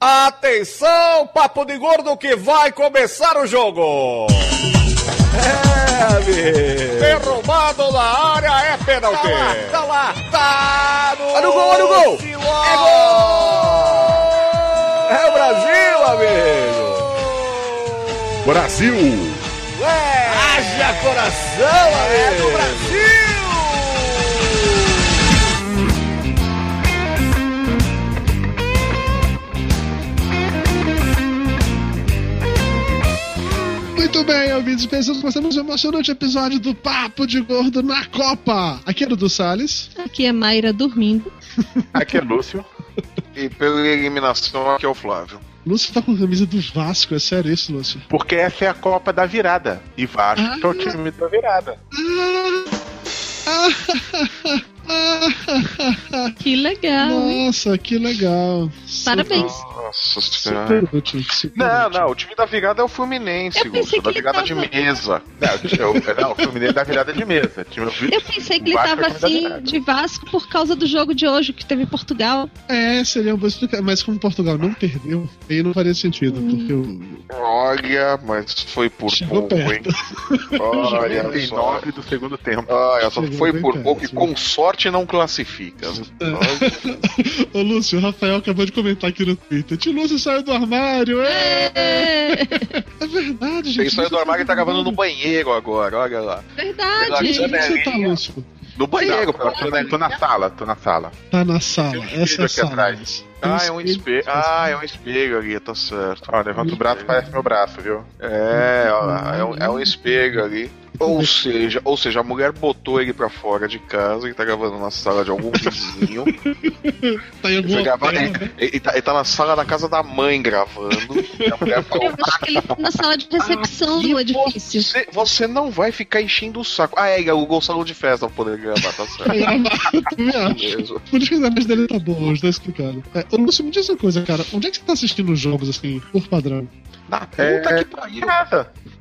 Atenção, papo de gordo que vai começar o jogo. É, amigo. Derrubado na área é pênalti. Tá lá, tá lá, tá no, olha o gol, olha o gol. É gol. É o Brasil, amigo. Brasil. É. Haja coração, amigo. É do Brasil. Bem, ouvintes pensantes, começamos um emocionante episódio do Papo de Gordo na Copa. Aqui é o Dudu Salles. Aqui é Mayra dormindo. Aqui é Lúcio. E pela eliminação, aqui é o Flávio. Lúcio tá com a camisa do Vasco, é sério isso, Lúcio? Porque essa é a Copa da Virada. E Vasco ah, é o time da virada. Ah, ah, que legal. Nossa, hein? que legal. Parabéns. Nossa senhora. Não, não, o time da virada é o Fluminense, Gusto, da virada tava... de mesa. Não, não, o Fluminense da virada de mesa. Eu pensei que ele tava é assim de Vasco por causa do jogo de hoje que teve em Portugal. É, seria um mas como Portugal não perdeu, aí não faria sentido, hum. porque o... Olha, mas foi por Chegou pouco, perto. hein? Olha, 39 do segundo tempo. Olha, só foi por perto, pouco e com sorte não classifica. É. Ô Lúcio, o Rafael acabou de comentar aqui no Twitter. Tio Lúcio saiu do armário! É, é verdade, gente. Ele saiu do armário e tá gravando no banheiro agora, olha lá. Verdade. Onde você tá, Lúcio? No banheiro, pô. Tô, tô, na sala, tô na sala. Tá na sala, essa é a sala. Atrás. Ah, é um espelho. Ah, é um espelho ali, tá certo. Ó, levanta o braço, parece meu braço, viu? É, ó, é um, é um espelho ali. Ou seja, ou seja, a mulher botou ele pra fora de casa e tá gravando na sala de algum vizinho. tá em alguma gravar, ele, ele, tá, ele, tá, na sala da casa da mãe gravando. Eu acho que ele tá na sala de recepção do edifício. Você, você, não vai ficar enchendo o saco. Ah, é, ele alugou o salão de festa pra poder gravar, tá certo. Por isso que a dele tá bom, hoje tá explicado. É, ô, Lúcio, me diz uma coisa, cara. Onde é que você tá assistindo os jogos, assim, por padrão? Na puta é, que pariu.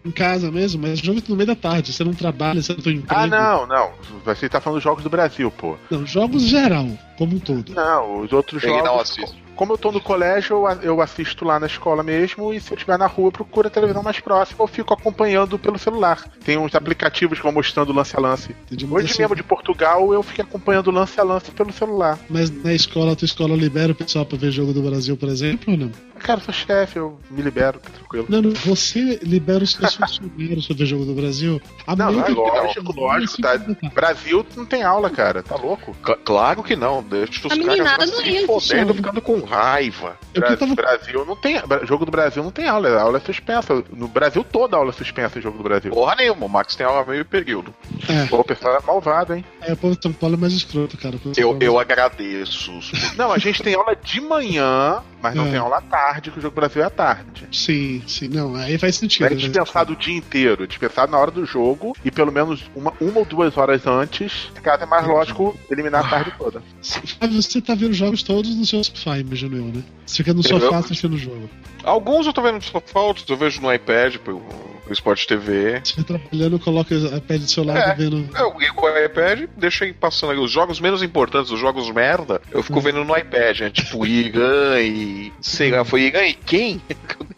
Em casa mesmo, mas jogo no meio da tarde. Você não trabalha, você não tem emprego. Ah, não, não. Você tá falando dos jogos do Brasil, pô. Não, jogos geral, como um todo. Não, os outros Ele jogos. Não como eu tô no colégio, eu assisto lá na escola mesmo, e se eu estiver na rua, procuro a televisão mais próxima ou fico acompanhando pelo celular. Tem uns aplicativos que vão mostrando lance a lance. Entendi, Hoje assim... mesmo de Portugal, eu fiquei acompanhando lance a lance pelo celular. Mas na escola, a tua escola libera o pessoal pra ver jogo do Brasil, por exemplo, ou não? Cara, eu sou chefe, eu me libero, tá tranquilo. Não, não, você libera os seus funcionários pra ver jogo do Brasil? A não, não, é lógico, lógico, tá. Brasil não tem aula, cara, tá louco? C claro que não, deixa os a caras se fodendo, ficando com raiva. Bra tava... Brasil não tem. Jogo do Brasil não tem aula, a aula é suspensa. No Brasil toda a aula é suspensa em jogo do Brasil. Porra nenhuma, o Max tem aula meio período. É. Pô, o pessoal é malvado, hein? É, o povo de São Paulo é mais escroto, cara. Eu, eu agradeço. não, a gente tem aula de manhã, mas não é. tem aula à tarde, que o jogo do Brasil é à tarde. Sim, sim. Não, aí faz sentido. É dispensado né? o dia inteiro, dispensado na hora do jogo e pelo menos uma, uma ou duas horas antes, caso é mais lógico eliminar a tarde toda. Ah, você tá vendo jogos todos no seu sofá, imagino eu, né? Você fica no sofá assistindo o jogo. Alguns eu tô vendo no sofá, outros eu vejo no iPad, pelo o Sport TV. Você tá trabalhando, coloca o iPad do seu lado é, vendo. Eu o iPad, deixa aí passando ali. Os jogos menos importantes, os jogos merda, eu fico hum. vendo no iPad, né? Tipo Igan e. Sei lá, foi Igan e quem?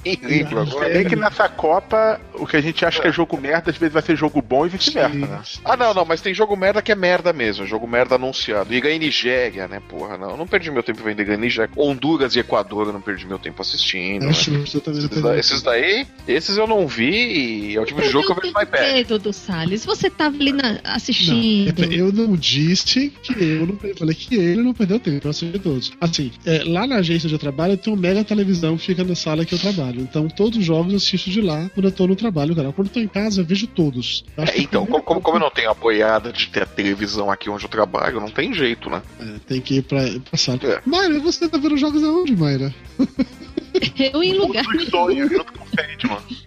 Nem lembro agora. É que nessa Copa, o que a gente acha que é jogo merda, às vezes vai ser jogo bom e vice-versa, né? Ah, não, não, mas tem jogo merda que é merda mesmo. Jogo merda anunciado. E Nigéria, né? Porra, não. Eu não perdi meu tempo vendo Igan e Nigéria. Honduras e Equador, eu não perdi meu tempo assistindo. É, né? esses, daí, esses daí, esses eu não vi e é o tipo de jogo que eu vejo no iPad. Medo do Salles, você tava ali na, assistindo. Não, eu não disse que eu não eu falei que ele não perdeu tempo, eu assisti todos. Assim, é, lá na agência de trabalho tem uma mega televisão que fica na sala que eu trabalho. Então todos os jogos eu assisto de lá quando eu tô no trabalho, cara. Quando eu tô em casa, eu vejo todos. Eu é, então, como, como, como, eu não tenho apoiada de ter a televisão aqui onde eu trabalho, não tem jeito, né? É, tem que ir pra, pra sala. É. Mayra, você tá vendo jogos aonde, Mayra? Eu em lugar nenhum.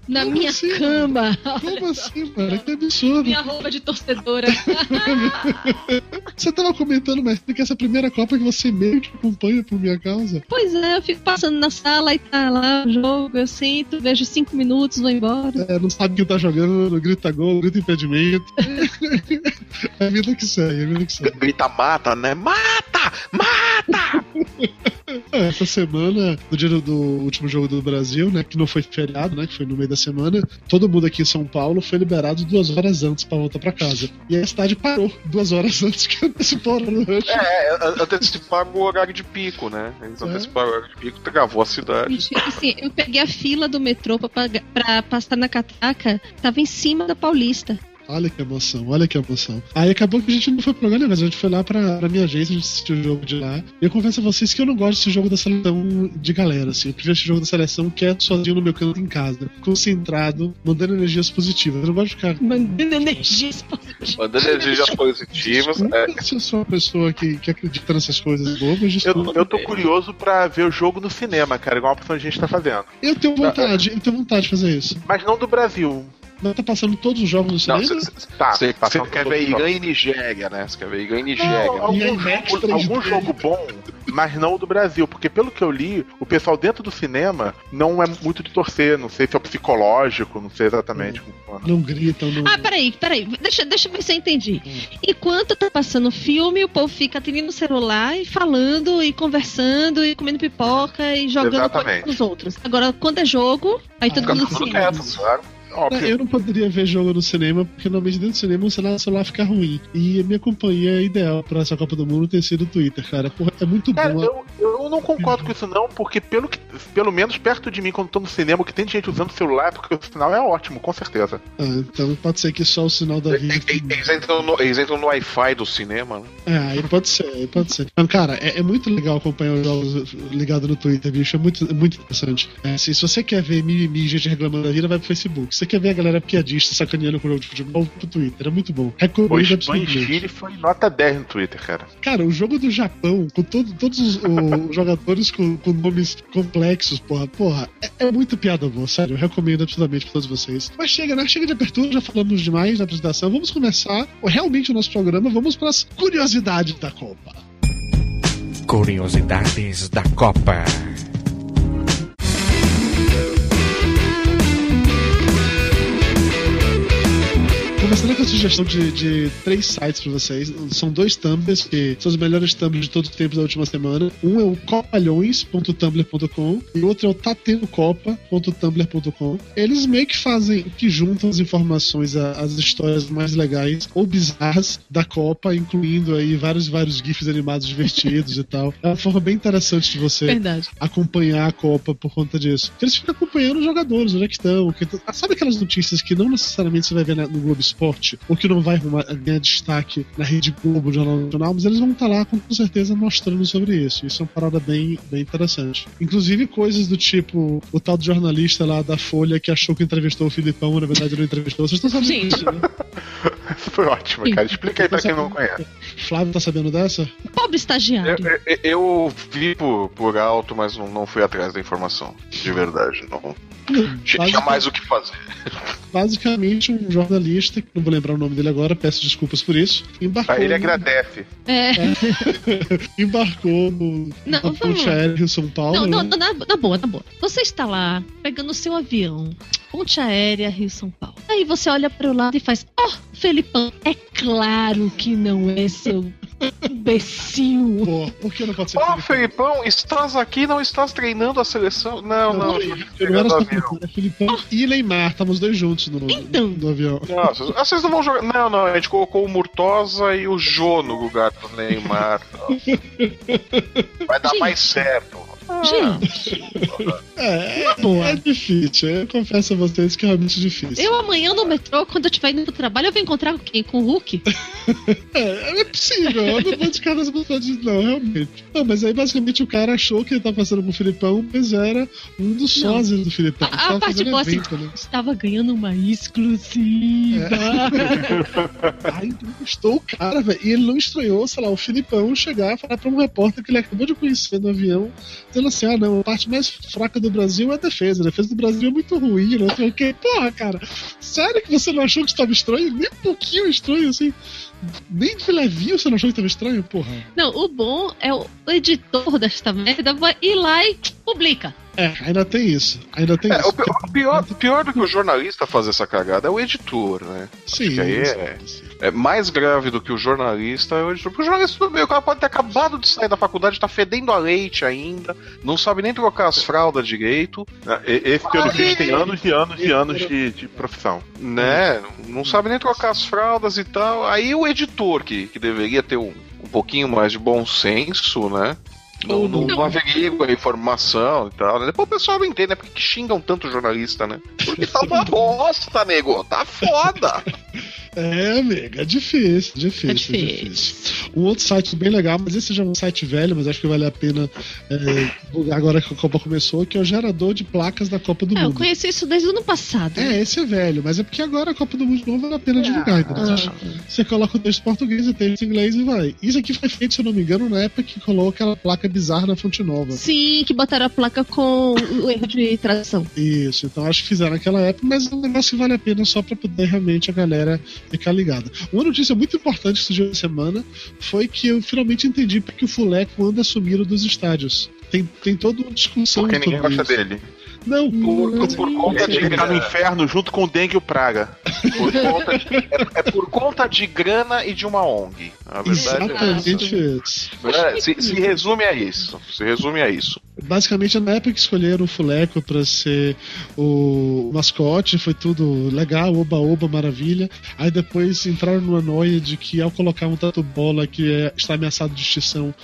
Na minha assim, cama. Como assim, cara? Que absurdo. Minha roupa de torcedora. você tava comentando, mas que essa primeira Copa que você meio que acompanha por minha causa. Pois é, eu fico passando na sala e tá lá o jogo, eu sinto, vejo cinco minutos, vou embora. É, não sabe quem tá jogando, grita gol, grita impedimento. é a vida que segue, é a vida que segue. Grita mata, né? Mata! Mata! É, essa semana, no dia do, último jogo do Brasil, né? Que não foi feriado, né? Que foi no meio da semana, todo mundo aqui em São Paulo foi liberado duas horas antes pra voltar pra casa. E a cidade parou duas horas antes que antecipou no rush. É, anteciparam o horário de pico, né? Eles é. anteciparam o horário de pico, travou a cidade. Assim, eu peguei a fila do metrô pra, pra passar na catraca, tava em cima da Paulista. Olha que emoção, olha que emoção. Aí acabou que a gente não foi pro lugar mas a gente foi lá pra, pra minha agência, a gente assistiu o jogo de lá. E eu confesso a vocês que eu não gosto desse jogo da seleção de galera, assim. Eu prefiro esse jogo da seleção quieto, sozinho no meu canto em casa, concentrado, mandando energias positivas. Eu não gosto de ficar. Mandando energias positivas. Mandando energias positivas. É. Se eu sou uma pessoa que, que acredita nessas coisas bobas, eu, eu tô curioso pra ver o jogo no cinema, cara, igual a opção que a gente tá fazendo. Eu tenho vontade, eu tenho vontade de fazer isso. Mas não do Brasil. Não tá passando todos os jogos no cinema? tá, você quer ver Irã e Nigéria, né? Você quer ver Irã e Nigéria. Não, algum, jogo, algum jogo bom, mas não o do Brasil. Porque pelo que eu li, o pessoal dentro do cinema não é muito de torcer. Não sei se é psicológico, não sei exatamente. Não, não gritam. Não... Ah, peraí, peraí. Deixa, deixa eu ver se eu entendi. Hum. Enquanto tá passando filme, o povo fica atendendo o celular e falando e conversando e comendo pipoca e jogando com os outros. Agora, quando é jogo, aí ah, todo mundo se claro. Óbvio. Eu não poderia ver jogo no cinema, porque normalmente dentro do cinema o celular, o celular fica ruim. E a minha companhia ideal pra essa Copa do Mundo tem sido o Twitter, cara. Porra, é muito cara, bom. Eu, eu não concordo com isso, não, porque pelo, que, pelo menos perto de mim, quando tô no cinema, que tem gente usando celular, porque o sinal é ótimo, com certeza. Ah, então pode ser que só o sinal da vida. Eles entram no, eles entram no Wi-Fi do cinema, né? É, aí pode ser, aí pode ser. Mas, cara, é, é, muito legal acompanhar os jogos ligados no Twitter, bicho. É muito, é muito interessante. É, assim, se você quer ver mimimi, gente reclamando da vida, vai pro Facebook. Você quer ver a galera piadista sacaneando com o jogo de futebol, pro Twitter. É muito bom. Recomendo o absolutamente. foi nota 10 no Twitter, cara. Cara, o jogo do Japão, com todo, todos os, os jogadores com, com, nomes complexos, porra, porra, é, é, muito piada boa, sério. Eu recomendo absolutamente pra todos vocês. Mas chega, né? Chega de abertura, já falamos demais na apresentação. Vamos começar realmente o nosso programa. Vamos para as curiosidades da Copa. Curiosidades da Copa. Começando com a sugestão de, de três sites para vocês. São dois thumbs que são os melhores thumbs de todos os tempos da última semana. Um é o copalhões.tumblr.com e o outro é o tatenocopa.tumblr.com. Eles meio que fazem, que juntam as informações, as histórias mais legais ou bizarras da Copa, incluindo aí vários vários GIFs animados divertidos e tal. É uma forma bem interessante de você Verdade. acompanhar a Copa por conta disso. Eles ficam acompanhando os jogadores, onde é que estão. Que... Sabe aquelas notícias que não necessariamente você vai ver no Globo Esporte? Esporte, ou que não vai ganhar destaque na Rede Globo, Jornal Nacional, mas eles vão estar lá com, com certeza mostrando sobre isso. Isso é uma parada bem, bem interessante. Inclusive coisas do tipo o tal do jornalista lá da Folha que achou que entrevistou o Filipão, na verdade não entrevistou. Vocês estão sabendo disso, né? Isso foi ótimo, cara. Explica aí pra quem não conhece. Flávio tá sabendo dessa? Pobre estagiário. Eu, eu, eu vi por, por alto, mas não, não fui atrás da informação. De verdade, não. Tinha mais o que fazer. Basicamente, um jornalista, que não vou lembrar o nome dele agora, peço desculpas por isso, embarcou. Ah, ele agradece. É. é. embarcou no, não, na ponte aérea Rio São Paulo. Não, né? na, na boa, na boa. Você está lá, pegando o seu avião, ponte aérea Rio São Paulo. Aí você olha para o lado e faz: Ó, oh, Felipão, é claro que não é seu imbecil. Pô, por que não pode ser? Ó, oh, Felipão, estás aqui, não estás treinando a seleção? Não, não. não não era só Felipão, oh. e Neymar, estamos dois juntos no, então. no avião. Não, vocês não vão jogar. Não, não, a gente colocou o Murtosa e o Jô no lugar do Neymar. Vai dar mais certo. Gente. É, é, é difícil. Eu confesso a vocês que é realmente difícil. Eu amanhã no metrô, quando eu estiver indo pro trabalho, eu vou encontrar com quem? Com o Hulk? é, é possível. Eu não vou descartar as possibilidades, não, realmente. Não, mas aí basicamente o cara achou que ele tava passando pro Filipão, mas era um dos sócios do Filipão. A, a parte boa assim, né? estava ganhando uma exclusiva. É. aí entrevistou o cara, velho. E ele não estranhou, sei lá, o Filipão chegar e falar pra um repórter que ele acabou de conhecer no avião dizendo assim: ah, não, a parte mais fraca do Brasil é a defesa. A defesa do Brasil é muito ruim, não sei o quê. Porra, cara, sério que você não achou que estava estranho? Nem um pouquinho estranho, assim. Nem de levinho você não achou que estava estranho, porra? Não, o bom é o editor desta merda vai ir lá e publica. É, ainda tem isso. Ainda tem é, isso. O pior, pior, do que o jornalista fazer essa cagada é o editor, né? Sim. aí é, é mais grave do que o jornalista é o editor. Porque o jornalista, tudo bem, o cara pode ter acabado de sair da faculdade, tá fedendo a leite ainda, não sabe nem trocar as fraldas direito. É, esse, pelo visto, tem anos e anos e anos de, de profissão. Né? Não sabe nem trocar as fraldas e tal. Aí o editor, que, que deveria ter um, um pouquinho mais de bom senso, né? Não, não, não averigua a informação e tal. Né? Depois o pessoal não entende, né? Por que xingam tanto jornalista, né? Porque tá uma bosta, nego. Tá foda. É, amiga, é difícil, difícil, é difícil. Difícil. Um outro site bem legal, mas esse já é um site velho, mas acho que vale a pena é, agora que a Copa começou, que é o gerador de placas da Copa do é, Mundo. Eu conheci isso desde o ano passado. É, esse é velho, mas é porque agora a Copa do Mundo não vale a pena divulgar. Então, ah, você coloca o texto português e texto inglês e vai. Isso aqui foi feito, se eu não me engano, na época que colocou aquela placa bizarra na Fonte Nova. Sim, que botaram a placa com o erro de tradução. Isso, então acho que fizeram naquela época, mas é um negócio que vale a pena só pra poder realmente a galera ficar ligada. Uma notícia muito importante que surgiu essa semana foi que eu finalmente entendi porque o Fuleco anda sumindo dos estádios. Tem, tem toda uma discussão Porque ninguém gosta isso. dele. Não, por, por, conta de tá no inferno junto com o dengue e o praga. Por conta de, é, é, por conta de grana e de uma ONG. A verdade Exatamente é isso. É, se, se, resume a isso. Se resume a isso. Basicamente, na época que escolheram o Fuleco para ser o mascote, foi tudo legal, oba-oba, maravilha. Aí depois entraram numa noia de que ao colocar um tatu bola que é, está ameaçado de extinção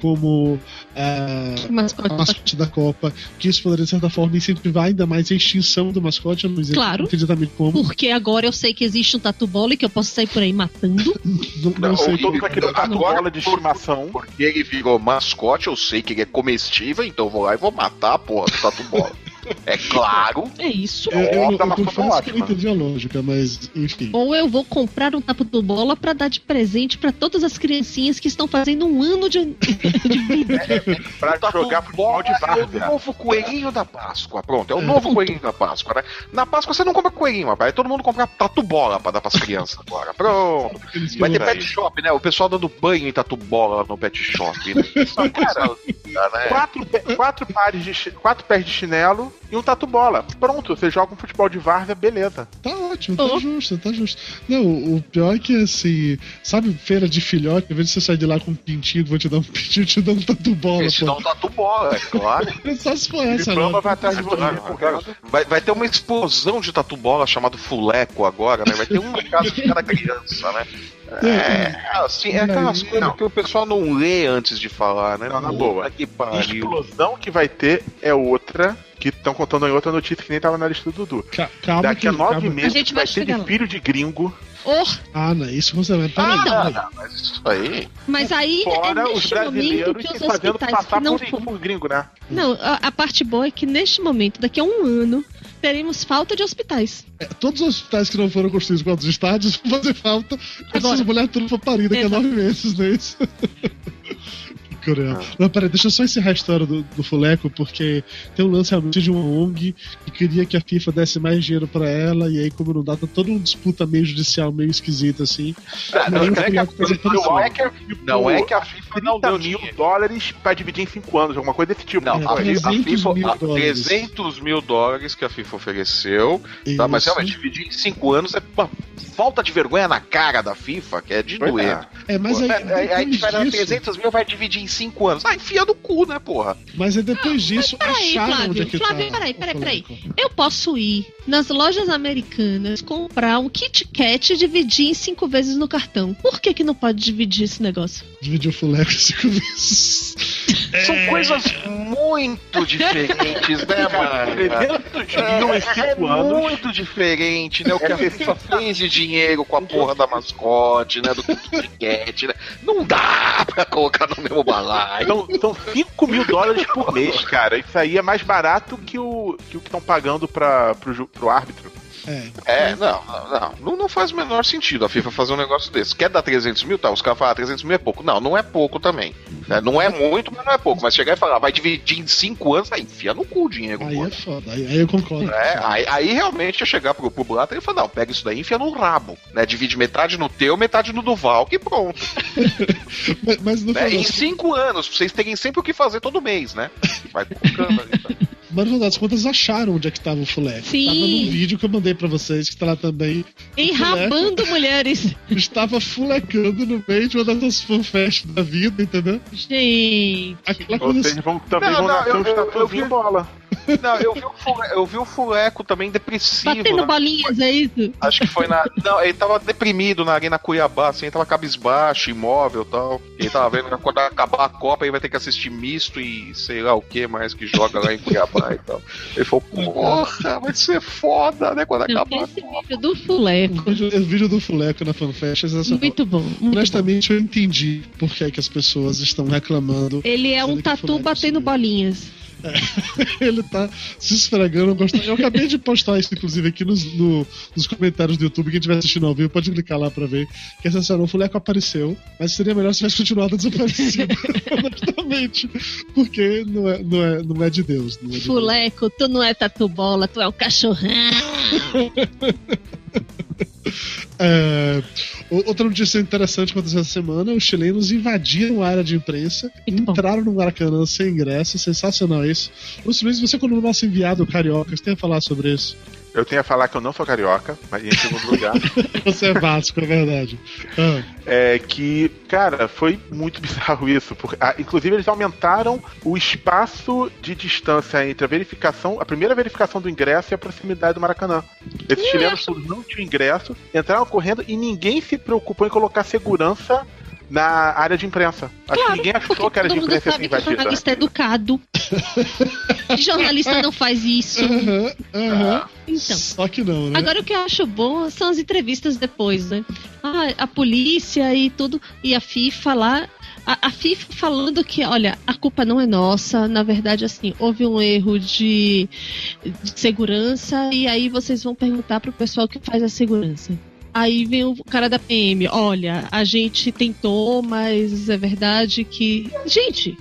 como uh, mascote. mascote da Copa, que isso poderia, de certa forma, incentivar ainda mais a extinção do mascote. Eu não sei claro, exatamente como. Porque agora eu sei que existe um tatu bola e que eu posso sair por aí matando. não, não, não sei. Todo aquele tatu bola de estimação. Porque ele virou mascote, eu sei que ele é comestível, então eu vou lá e vou matar a porra do tatu bola. É claro. É isso. Eu, eu, eu, eu confesso que eu entendi a lógica, mas enfim. Ou eu vou comprar um tapo do bola para dar de presente para todas as criancinhas que estão fazendo um ano de, de vida. É, é, pra jogar futebol de várzea. É o novo coelhinho da Páscoa. Pronto, é o novo coelhinho da Páscoa, né? Na Páscoa você não compra coelhinho, rapaz. Todo mundo compra tatu bola pra dar pras crianças agora. Pronto. Vai ter pet shop, né? O pessoal dando banho em tatu bola no pet shop, né? Cara, né? quatro, quatro, pares de, quatro pés de chinelo e um tatu bola. Pronto, você joga um futebol de várzea, beleza. Tá ótimo, tá oh. justo, tá justo. Não, o pior é que assim, sabe, feira de filhote, invés de você sair de lá com um pintinho, vou te dar um pintinho, te dar um tatu bola. Te dá um tatu bola, é claro. é só se for essa, né? vai atrás de você. Vai, vai ter uma explosão de tatu bola chamado Fuleco agora, né? Vai ter uma casa de cada criança, né? É, assim, é aquelas coisas que o pessoal não lê antes de falar, né? Não, na boa. Que A explosão que vai ter é outra que estão contando em outra notícia que nem tava na lista do Dudu. Calma Daqui que, a nove calma. meses a gente vai, vai ter de filho de gringo. Oh. Ah, não, isso você vai parar. Ah, não, mas isso aí. Mas aí é Fora é os brasileiros que os fazendo passar não por, por gringo, né? Não, a, a parte boa é que neste momento, daqui a um ano, teremos falta de hospitais. É, todos os hospitais que não foram construídos com outros estádios vão fazer falta. Essas mulheres tudo for parir daqui a nove meses, não é isso? coreano. Ah. Não, peraí, deixa eu só encerrar a história do, do Fuleco, porque tem um lance realmente de uma ONG que queria que a FIFA desse mais dinheiro pra ela, e aí, como não dá, tá todo um disputa meio judicial, meio esquisito assim. Ah, não, não, é que a, não, é que a, não é que a FIFA não deu mil dólares pra dividir em 5 anos, alguma coisa desse tipo. Não, a, a FIFA. Mil 300 mil dólares que a FIFA ofereceu, tá, mas realmente dividir em 5 anos é uma falta de vergonha na cara da FIFA, que é de doer. É, é mas aí. Aí, aí, aí 300 mil vai dividir em cinco anos. Ah, enfia no cu, né, porra? Mas é depois disso peraí, acharam Flávio, onde é que Flávio, tá peraí, peraí, peraí. Eu posso ir nas lojas americanas comprar um Kit Kat e dividir em cinco vezes no cartão. Por que que não pode dividir esse negócio? Dividir o fuleco em cinco vezes. São é... coisas muito diferentes, né, mano? É, é muito diferente, né? O que a FIFA fez de dinheiro com a porra da mascote, né? Do Kit Kat, né? Não dá pra colocar no mesmo balaio. São, são 5 mil dólares por mês, cara. Isso aí é mais barato que o que estão pagando pra, pro, pro árbitro. É, é não, não, não, não faz o menor sentido a FIFA fazer um negócio desse. Quer dar 300 mil? Tá, os caras falam, ah, 300 mil é pouco. Não, não é pouco também. É, não é muito, mas não é pouco. Mas chegar e falar, vai dividir em 5 anos, aí enfia no cu o dinheiro. Aí é foda, aí, aí eu concordo. É, aí, aí, realmente ia chegar pro, pro Blatter e falar, não, pega isso daí e enfia no rabo. Né? Divide metade no teu, metade no Duval, que pronto. mas, mas no é, Em 5 anos, pra vocês terem sempre o que fazer todo mês, né? Vai colocando aí, tá? Mas das contas acharam onde é que tava o Fuleco. Sim. Tava num vídeo que eu mandei pra vocês, que tá lá também. Enrabando mulheres. Estava fulecando no meio de uma das fanfests da vida, entendeu? Gente. Aquela coisa... Vocês vão, também não, vão não, eu, um estatuzinho bola. Não, eu vi, o fuleco, eu vi o fuleco também depressivo. Batendo né? bolinhas, é isso? Acho que foi na. Não, ele tava deprimido na Arena Cuiabá, assim, ele tava cabisbaixo, imóvel e tal. Ele tava vendo que quando acabar a Copa ele vai ter que assistir misto e sei lá o que mais que joga lá em Cuiabá e tal. Ele falou, porra, vai ser foda, né? Quando Não, acabar esse vídeo do fuleco. O vídeo, o vídeo do fuleco na fanfest é Muito bom. Muito Honestamente, bom. eu entendi por que, é que as pessoas estão reclamando. Ele é um tatu batendo bolinhas. É, ele tá se esfregando. Eu acabei de postar isso, inclusive, aqui nos, no, nos comentários do YouTube. Quem estiver assistindo ao vivo pode clicar lá pra ver. Que é sensacional. O Fuleco apareceu, mas seria melhor se tivesse continuado desaparecido. honestamente. Porque não é, não, é, não é de Deus. É de Fuleco, Deus. tu não é tatu bola, tu é um cachorrão. É, outra notícia interessante que aconteceu essa semana: os chilenos invadiram a área de imprensa, Muito entraram bom. no Maracanã sem ingresso, sensacional isso. Luiz, você, como nosso enviado carioca, você tem a falar sobre isso? Eu tenho a falar que eu não sou carioca, mas em segundo lugar. Você é Vasco, é verdade. Ah. É que, cara, foi muito bizarro isso. Porque, ah, inclusive, eles aumentaram o espaço de distância entre a verificação, a primeira verificação do ingresso e a proximidade do Maracanã. Esses é. chilenos todos não tinham ingresso, entraram correndo e ninguém se preocupou em colocar segurança na área de imprensa. Acho claro, que ninguém achou que a área de imprensa ia ser invadida. jornalista é educado. jornalista não faz isso. Uhum, uhum. Então. Só que não, né? Agora o que eu acho bom são as entrevistas depois, né? Ah, a polícia e tudo, e a FIFA lá. A, a, FIFA falando que, olha, a culpa não é nossa, na verdade, assim, houve um erro de, de segurança, e aí vocês vão perguntar pro pessoal que faz a segurança. Aí vem o cara da PM, olha, a gente tentou, mas é verdade que. Gente,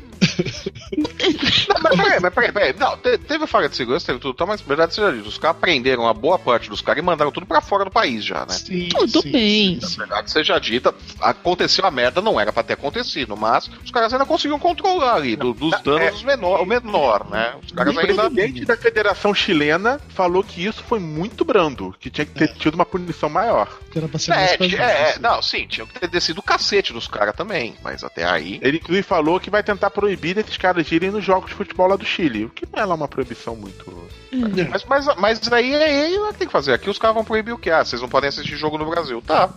não, mas peraí, mas peraí, peraí. Não, teve falha de segurança, teve tudo, tá, mas na verdade seja dito, os caras prenderam a boa parte dos caras e mandaram tudo pra fora do país já, né? Sim, tudo sim, bem. Na verdade seja dita, aconteceu a merda, não era pra ter acontecido, mas os caras ainda conseguiam controlar ali, do, dos é, danos é, menor, o menor, né? Os caras o ainda. O presidente da Federação Chilena falou que isso foi muito brando, que tinha que ter é. tido uma punição maior. Que era pra ser é, mais é, é, não, sim, tinha que ter descido o cacete dos caras também, mas até aí. Ele inclusive falou que vai tentar proibir desses caras irem nos jogos de futebol lá do Chile. O que não é lá uma proibição muito. É. Mas, mas, mas aí é ele que tem que fazer. Aqui os caras vão proibir o que? Ah, vocês não podem assistir jogo no Brasil. Tá.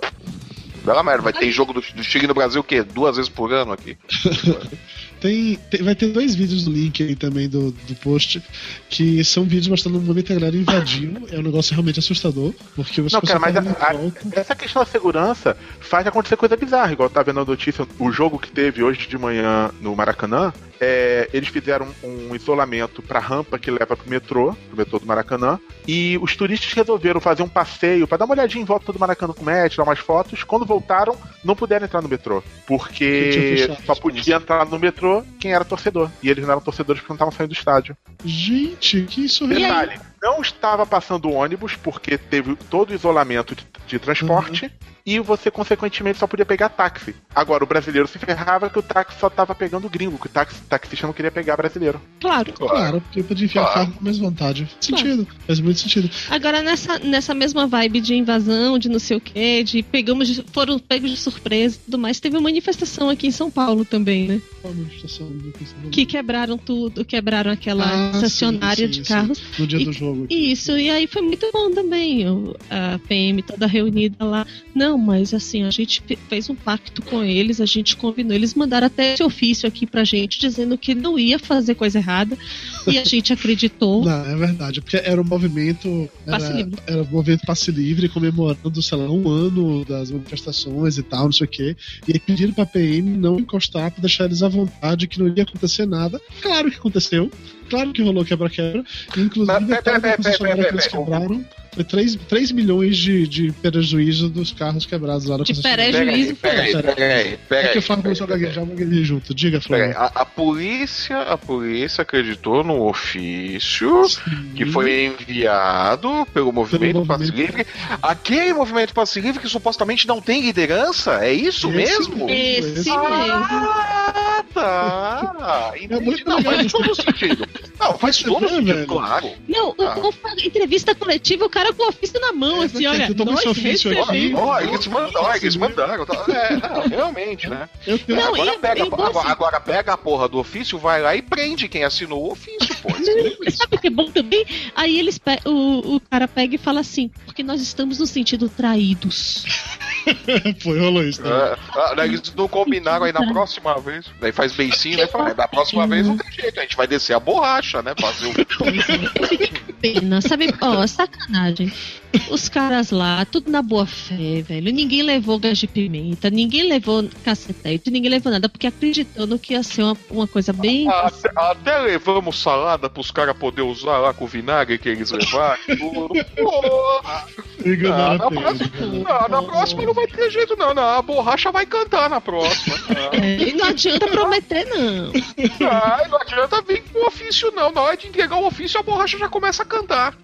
Bela merda, vai ter jogo do, do Chile no Brasil o quê? Duas vezes por ano aqui? Tem, tem, vai ter dois vídeos no link aí também do, do post, que são vídeos mostrando o momento que a galera invadiu. É um negócio realmente assustador, porque você Não, cara, mas a, a, essa questão da segurança faz acontecer coisa bizarra, igual tá vendo a notícia, o jogo que teve hoje de manhã no Maracanã, é, eles fizeram um isolamento para rampa que leva pro metrô, pro metrô do Maracanã, e os turistas resolveram fazer um passeio para dar uma olhadinha em volta do Maracanã com o tirar umas fotos. Quando voltaram, não puderam entrar no metrô, porque só podia entrar no metrô quem era torcedor. E eles não eram torcedores porque não estavam saindo do estádio. Gente, que isso Detalhe, não estava passando ônibus porque teve todo o isolamento de, de transporte. Uhum e você, consequentemente, só podia pegar táxi. Agora, o brasileiro se ferrava que o táxi só tava pegando gringo, que o táxi, taxista não queria pegar brasileiro. Claro. Claro, porque podia enfiar claro. carro com mais vontade. Faz sentido, claro. faz muito sentido. Agora, nessa, nessa mesma vibe de invasão, de não sei o quê, de pegamos, de, foram pegos de surpresa e tudo mais, teve uma manifestação aqui em São Paulo também, né? Manifestação? Que quebraram tudo, quebraram aquela ah, estacionária sim, sim, de carros. Sim. No dia e, do jogo. Isso, e aí foi muito bom também. A PM toda reunida lá. Não, mas assim, a gente fez um pacto com eles, a gente combinou. Eles mandaram até esse ofício aqui pra gente dizendo que não ia fazer coisa errada e a gente acreditou. Não, é verdade, porque era um movimento. Era, passe livre. Era um movimento passe livre, comemorando, sei lá, um ano das manifestações e tal, não sei o quê. E aí pediram pra PM não encostar pra deixar eles à vontade, que não ia acontecer nada. Claro que aconteceu. Claro que rolou quebra-quebra. Inclusive, Mas, pera, pera, pera, que eles quebraram. Foi 3, 3 milhões de, de prejuízo dos carros quebrados lá na De prejuízo Peraí, peraí, peraí. É que o Flávio começou a gaguejar, junto. Diga, Flávio. A, a, polícia, a polícia acreditou no ofício Sim. que foi enviado pelo Movimento Passe Livre. Aquele Movimento Passe Livre que supostamente não tem liderança? É isso esse mesmo? Esse, esse mesmo. Ah, tá. Entendi. Não, faz todo sentido. Não, faz todo sentido, claro. Não, ah. entrevista coletiva, o cara com o ofício na mão, é, assim, olha. Nós ofício aqui. Ó, eles mandaram, eles mandaram. Tá? É, não, realmente, né? Não, agora, pega, agora, agora pega a porra do ofício, vai lá e prende quem assinou o ofício, pô. Sabe o que é bom também? Aí eles o, o cara pega e fala assim, porque nós estamos no sentido traídos. Foi, rolou isso. Né? É, ah, eles não combinaram aí na próxima vez. Daí faz beicinho, né? Fala, da próxima vez não tem jeito, a gente vai descer a borracha, né? Fazer o. Pena, sabe? Ó, oh, sacanagem. Os caras lá, tudo na boa fé, velho. Ninguém levou gás de pimenta, ninguém levou cacetete, ninguém levou nada, porque acreditando que ia ser uma, uma coisa bem. Até, até levamos salada pros caras poder usar lá com o vinagre que eles levaram. Porra! Ah, na, próxima, não, na próxima não vai ter jeito, não. não. A borracha vai cantar na próxima. É, e não adianta prometer, não. Ah, não adianta vir com o ofício, não. Na hora de entregar o ofício, a borracha já começa a cantar.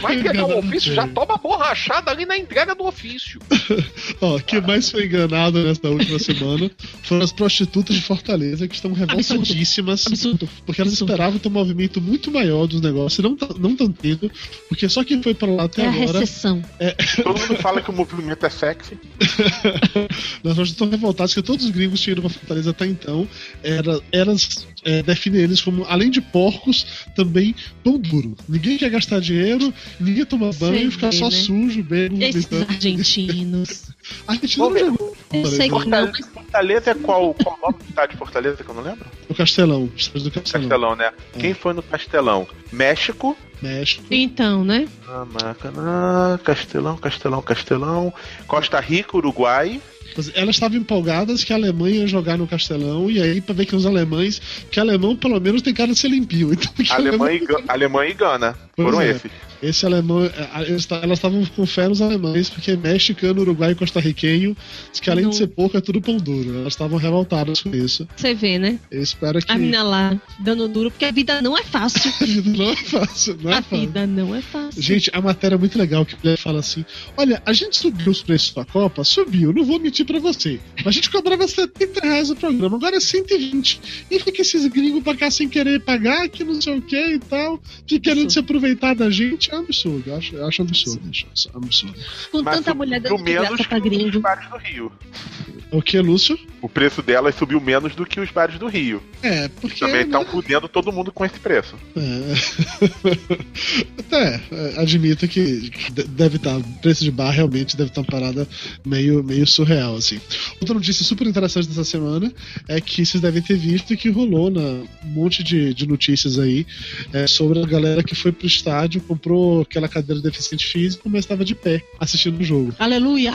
Vai entregar o ofício, já toma borrachada ali na entrega do ofício. Ó, que mais foi enganado nesta última semana foram as prostitutas de Fortaleza que estão revoltadíssimas. Absurdo. Porque elas Absurdo. esperavam ter um movimento muito maior dos negócios, não não tão tendo, porque só quem foi pra lá até é agora. A recessão. É... Todo mundo fala que o movimento é Nós estamos revoltados que todos os gringos tinham ido pra Fortaleza até então. Era, elas é, definem eles como, além de porcos, também pão duro. Ninguém quer gastar dinheiro, ninguém toma banho, ficar só né? sujo, bem. Esses argentinos. Argentina não jogou. Eu sei que não. Fortaleza é qual, qual nome de Fortaleza que eu não lembro? O Castelão. Do Castelão. Castelão, né? É. Quem foi no Castelão? México. México. Então, né? Ah, Maracanã, Castelão, Castelão, Castelão. Costa Rica, Uruguai. Elas estavam empolgadas que a Alemanha ia jogar no Castelão, e aí, pra ver que os alemães, que alemão pelo menos tem cara de ser limpio. Então, Alemanha, e, Alemanha e Gana. Foram é. esses. Esse alemão, é, elas estavam com fé nos alemães, porque mexicano, uruguai e costarriquenho, que além de ser pouco, é tudo pão duro. Elas estavam revoltadas com isso. Você vê, né? Eu espero que. A mina lá, dando duro, porque a vida não é fácil. a vida não é fácil, não é a fácil. vida não é fácil. Gente, a matéria é muito legal que ele fala assim: olha, a gente subiu os preços da Copa? Subiu, não vou mentir pra você. A gente cobrava 70 reais o programa, agora é 120. E fica esses gringos pra cá sem querer pagar, que não sei o que e tal, que querendo se aproveitar da gente é um absurdo. Eu acho, eu acho absurdo. Acho absurdo. Com Mas tanta mulher dando de graça pra gringo. bares do Rio. O que, Lúcio? O preço delas subiu menos do que os bares do Rio. É, porque. Também estão né? fudendo todo mundo com esse preço. É. Até, é, admito que deve estar. Tá, preço de bar realmente deve estar tá uma parada meio, meio surreal, assim. Outra notícia super interessante dessa semana é que vocês devem ter visto que rolou na, um monte de, de notícias aí é, sobre a galera que foi pro estádio, comprou aquela cadeira de deficiente físico, mas estava de pé assistindo o jogo. Aleluia!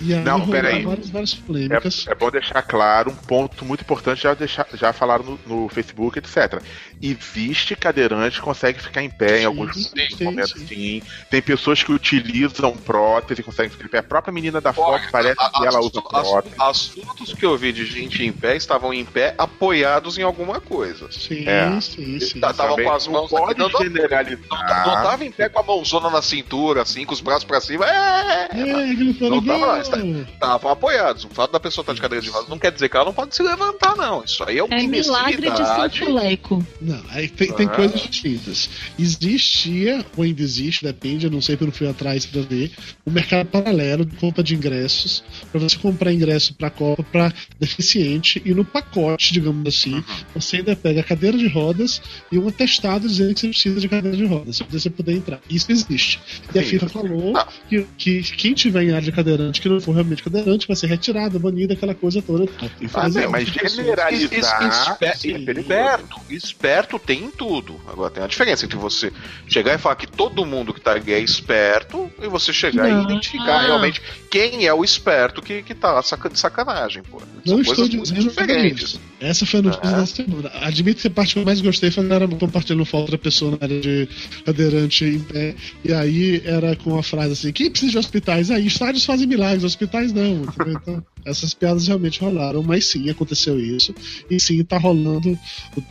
E aí não, peraí. Várias, várias polêmicas. É, é, bom deixar claro um ponto muito importante, já, deixar, já falaram no, no Facebook, etc. Existe cadeirante que consegue ficar em pé sim, em alguns sim, momentos, sim. sim. Tem pessoas que utilizam prótese e conseguem ficar em pé. A própria menina da foto parece a, que ela usa prótese. As, as fotos que eu vi de gente em pé estavam em pé apoiados em alguma coisa. Sim, é. sim, sim. Estavam com as mãos não pode aqui, generalizar. Não, não, tava em pé com a mãozona na cintura, assim, com os braços pra cima. É, é, não tava, estavam apoiados. O fato da pessoa estar de cadeira de rodas não quer dizer que ela não pode se levantar, não. Isso aí é uma é milagre de Sanfuleco. Não, aí tem, tem coisas distintas. Existia, ou ainda existe, depende, eu não sei, porque eu não fui atrás pra ver, o um mercado paralelo de compra de ingressos, para você comprar ingresso pra Copa pra deficiente, e no pacote, digamos assim, uhum. você ainda pega a cadeira de rodas e um atestado dizendo que você precisa de cadeira de rodas, pra você poder entrar. Isso existe. E Sim. a FIFA falou que, que quem tiver em área de cadeirante que não for realmente cadeirante vai ser retirada, banida, aquela coisa toda. Ah, é, mas generalizar é esperto, esperto tem tudo. Agora tem a diferença entre você chegar e falar que todo mundo que tá aqui é esperto e você chegar não. e identificar ah. realmente quem é o esperto que, que tá de sacanagem, pô. São não estou dizendo diferentes. Essa foi a notícia da semana. Admito que a parte que eu mais gostei foi era compartilhando foto outra pessoa na área de cadeirante em pé. E aí era com a frase assim: quem precisa de hospitais? Aí, estádios fazem milagres, hospitais não. Então, Essas piadas realmente rolaram, mas sim, aconteceu isso. E sim, tá rolando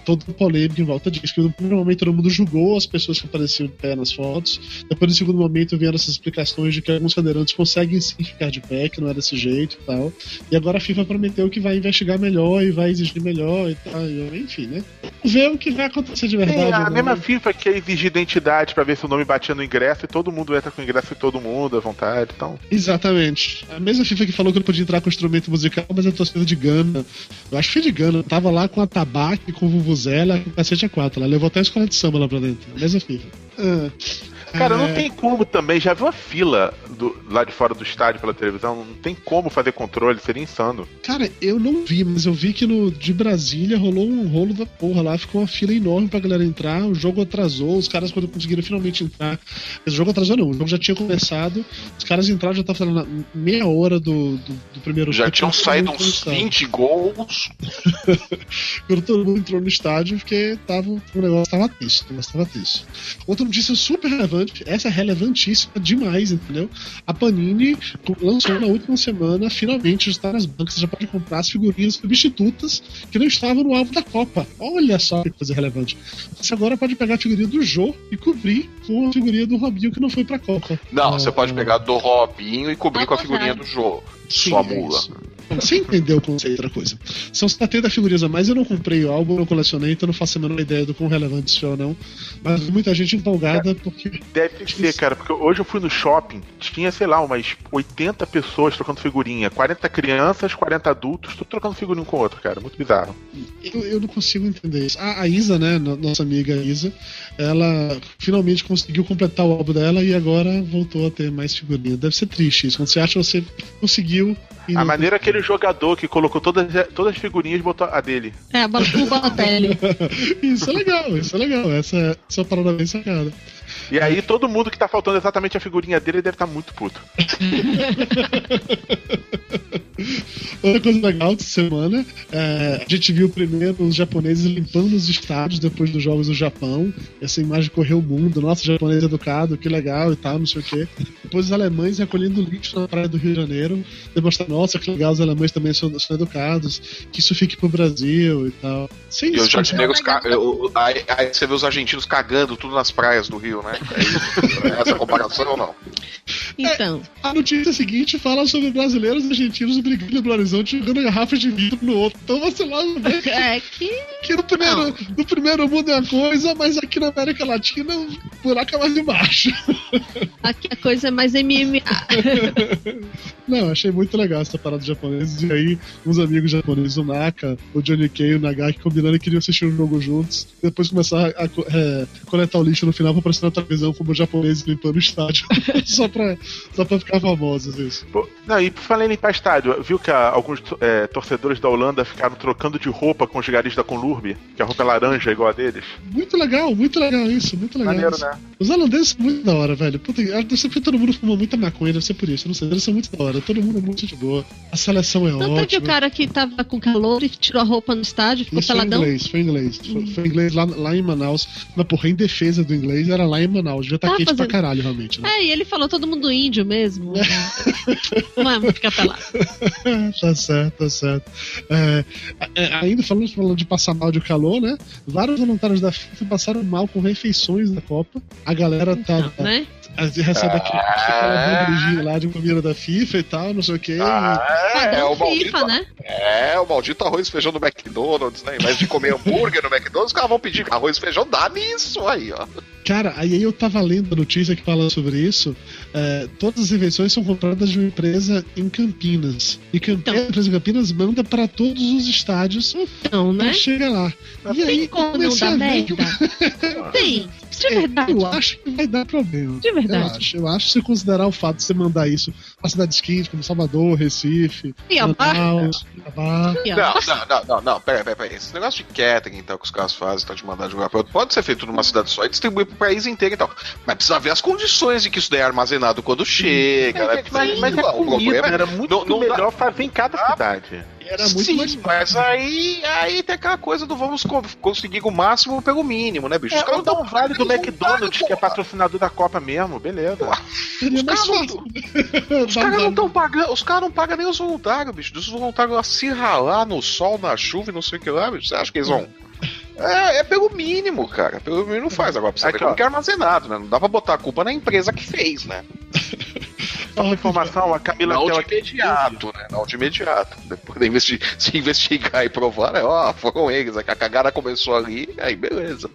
toda a polêmica em volta disso. Que no primeiro momento todo mundo julgou as pessoas que apareciam de pé nas fotos. Depois, no segundo momento, vieram essas explicações de que alguns cadeirantes conseguem sim ficar de pé, que não é desse jeito e tal. E agora a FIFA prometeu que vai investigar melhor e vai exigir melhor e tal. Enfim, né? Ver o que vai acontecer de verdade. É, a né? mesma FIFA que exigir identidade para ver se o nome batia no ingresso e todo mundo entra com o ingresso e todo mundo à vontade. Então. Exatamente. A mesma FIFA que falou que não podia entrar com instrumento musical, mas a torcida de Gana. Eu acho que foi de Gana. Tava lá com a tabaque, com o Vuvuzela, com o cacete A4. Ela levou até a escola de samba lá pra dentro. A mesma FIFA. Ah. Cara, não é. tem como também. Já viu a fila do, lá de fora do estádio pela televisão? Não tem como fazer controle, seria insano. Cara, eu não vi, mas eu vi que no de Brasília rolou um rolo da porra lá, ficou uma fila enorme pra galera entrar. O jogo atrasou, os caras, quando conseguiram finalmente entrar. Mas o jogo atrasou, não, o jogo já tinha começado. Os caras entraram, já tava falando meia hora do, do, do primeiro Já tinham saído uns 20 gols. quando todo mundo entrou no estádio, porque tava, o negócio tava triste. O negócio tava triste. Outra notícia super relevante relevante, essa é relevantíssima demais, entendeu? A Panini lançou na última semana, finalmente, está nas bancas, você já pode comprar as figurinhas substitutas que não estavam no álbum da Copa. Olha só que coisa relevante. Você agora pode pegar a figurinha do Jô e cobrir com a figurinha do Robinho que não foi pra Copa. Não, ah, você pode pegar do Robinho e cobrir com a figurinha do Jô. Sua mula. Você entendeu o conceito da coisa. São 70 figurinhas a mais. Eu não comprei o álbum, eu colecionei, então não faço a menor ideia do quão relevante isso é ou não. Mas muita gente empolgada porque. Deve ser, cara, porque hoje eu fui no shopping, tinha, sei lá, umas 80 pessoas trocando figurinha. 40 crianças, 40 adultos, tudo trocando figurinha um com o outro, cara. Muito bizarro. Eu, eu não consigo entender isso. A, a Isa, né, nossa amiga Isa, ela finalmente conseguiu completar o álbum dela e agora voltou a ter mais figurinha. Deve ser triste isso. Quando você acha que você conseguiu a maneira que aquele jogador que colocou todas, todas as figurinhas botou a dele. É, o Balotelli. isso é legal, isso é legal. Essa, essa é uma parada bem sacada. E aí todo mundo que tá faltando exatamente a figurinha dele deve estar tá muito puto. Outra coisa legal dessa semana, é, a gente viu primeiro os japoneses limpando os estádios depois dos jogos do Japão. Essa imagem correu o mundo, nosso japonês educado, que legal e tal, não sei o quê. Depois os alemães recolhendo lixo na praia do Rio de Janeiro, demonstrando, nossa, que legal, os alemães também são, são educados, que isso fique pro Brasil e tal. Sem e os aí, aí você vê os argentinos cagando tudo nas praias do Rio, né? É essa comparação ou não? Então. É, a notícia seguinte fala sobre brasileiros e argentinos brigando no horizonte jogando garrafas de vidro no outro. Então você logo vê é que... que no primeiro, no primeiro mundo é uma coisa, mas aqui na América Latina o buraco é mais embaixo. Aqui a coisa é mais MMA. Não, achei muito legal essa parada japonesa. E aí, uns amigos japoneses, o Naka, o Johnny Kay, o Nagaki, combinando que queriam assistir o um jogo juntos. Depois começar a, a é, coletar o lixo no final pra aparecer na televisão como japoneses limpando o estádio. só, pra, só pra ficar famosos isso. Pô, não, e falando em limpar estádio, viu que a, alguns é, torcedores da Holanda ficaram trocando de roupa com os garis da Conlurbe? Que a roupa é laranja igual a deles? Muito legal, muito legal isso, muito legal. Maneiro, isso. né? Os holandeses são muito da hora, velho. Puta, deve ser porque todo mundo fuma muita maconha, deve ser por isso. Não sei, eles são muito da hora. Todo mundo é muito de boa. A seleção é Tanto ótima. Tanto que o cara que tava com calor e tirou a roupa no estádio, ficou isso peladão. Foi inglês, foi inglês. Hum. Foi, foi inglês lá, lá em Manaus. Mas, porra, em defesa do inglês, era lá em Manaus. Já tá quente fazendo... pra caralho, realmente. Né? É, e ele falou todo mundo índio mesmo. Né? É ficar pelado. tá certo, tá certo. É, é, ainda falando, falando de passar mal de calor, né? Vários voluntários da FIFA passaram mal com refeições da Copa. A galera tá. Então, né? Recebe aquele, aquela bandeja lá de comida da FIFA e tal, não sei o quê. Ah, é, é, o maldito, FIFA, né? É, o maldito arroz e feijão do McDonald's, né? Em vez de comer hambúrguer no McDonald's, os caras vão pedir arroz e feijão, dá nisso aí, ó. Cara, aí eu tava lendo a notícia que fala sobre isso. É, todas as refeições são compradas de uma empresa em Campinas. E Campinas, então, a empresa em Campinas manda para todos os estádios. Então, né? Chega lá. E Tem aí, como não dar merda? Tem. De é, verdade. Eu acho que vai dar problema. De verdade. Eu acho. Eu acho que se considerar o fato de você mandar isso para cidades quentes como Salvador, Recife, Manaus, Não, não, não, não, não, pera, pera, pera. Esse negócio de catering então, que os caras fazem, então, de mandar jogar para outro, pode ser feito numa cidade só e distribuir pro país inteiro e tal. Mas precisa ver as condições de que isso daí é armazenado quando chega. Né? Mas, mas, mas é comida, era muito não, não melhor dá... fazer em cada cidade. Era muito Sim, mais mas aí, aí tem aquela coisa do vamos conseguir o máximo pelo mínimo, né, bicho? É, os caras não vale do McDonald's, que é patrocinador da Copa mesmo, beleza. Os caras não, os cara não estão pagando, os caras não pagam nem os voluntários, bicho. Os voluntários se ralar no sol, na chuva e não sei o que lá, bicho. Você acha que eles vão. É, é pelo mínimo, cara. Pelo mínimo faz. Agora precisa é que, que é armazenado, né? Não dá pra botar a culpa na empresa que fez, né? Só uma informação, a Camila Não de imediato, né? Não de imediato. Depois de investi se investigar e provar, né? Ó, foram eles. A cagada começou ali, aí beleza.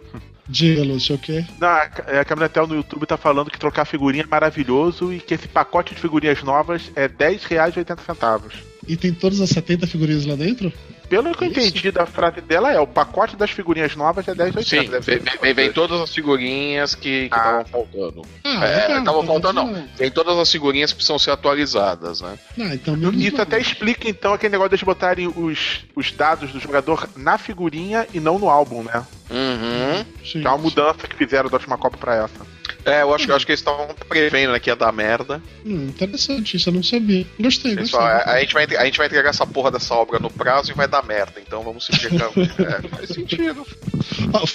Diga, Lúcio, o quê? Não, a Camila Tel no YouTube tá falando que trocar figurinha é maravilhoso e que esse pacote de figurinhas novas é R$10,80. E tem todas as 70 figurinhas lá dentro? Pelo que eu entendi da frase dela, é o pacote das figurinhas novas é 10,80. Sim, vem, vem, vem, todas as figurinhas que estavam ah. faltando. Ah, é, estavam faltando, não. Vem todas as figurinhas que precisam ser atualizadas, né? Ah, então Isso até explica, então, aquele negócio de botarem os, os dados do jogador na figurinha e não no álbum, né? Uhum. Sim, é uma mudança que fizeram da última Copa pra essa. É, eu acho, eu acho que eles estavam prevendo né, que ia dar merda. Hum, interessante, isso eu não sabia. Gostei, gostei. a, a, gente vai, a gente vai entregar essa porra dessa obra no prazo e vai dar merda, então vamos se é, faz sentido.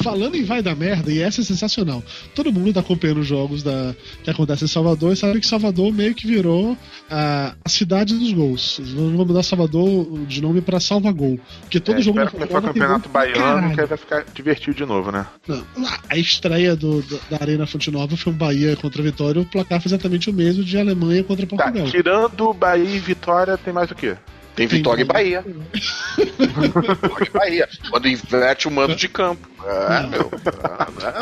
Falando em vai dar merda, e essa é sensacional. Todo mundo tá acompanhando os jogos da, que acontecem em Salvador e sabe que Salvador meio que virou a, a cidade dos gols. Vamos mudar Salvador de nome pra Salvagol. Porque todo é, jogo espero que o campeonato baiano, que aí vai ficar divertido de novo, né? Não, a estreia do, do, da Arena Fonte Nova foi um Bahia contra Vitória, o placar foi exatamente o mesmo de Alemanha contra tá, Portugal. Tá, tirando Bahia e Vitória, tem mais o quê? Tem Vitória e Bahia. Vitória e Bahia. Quando inverte o mando de campo. É, meu.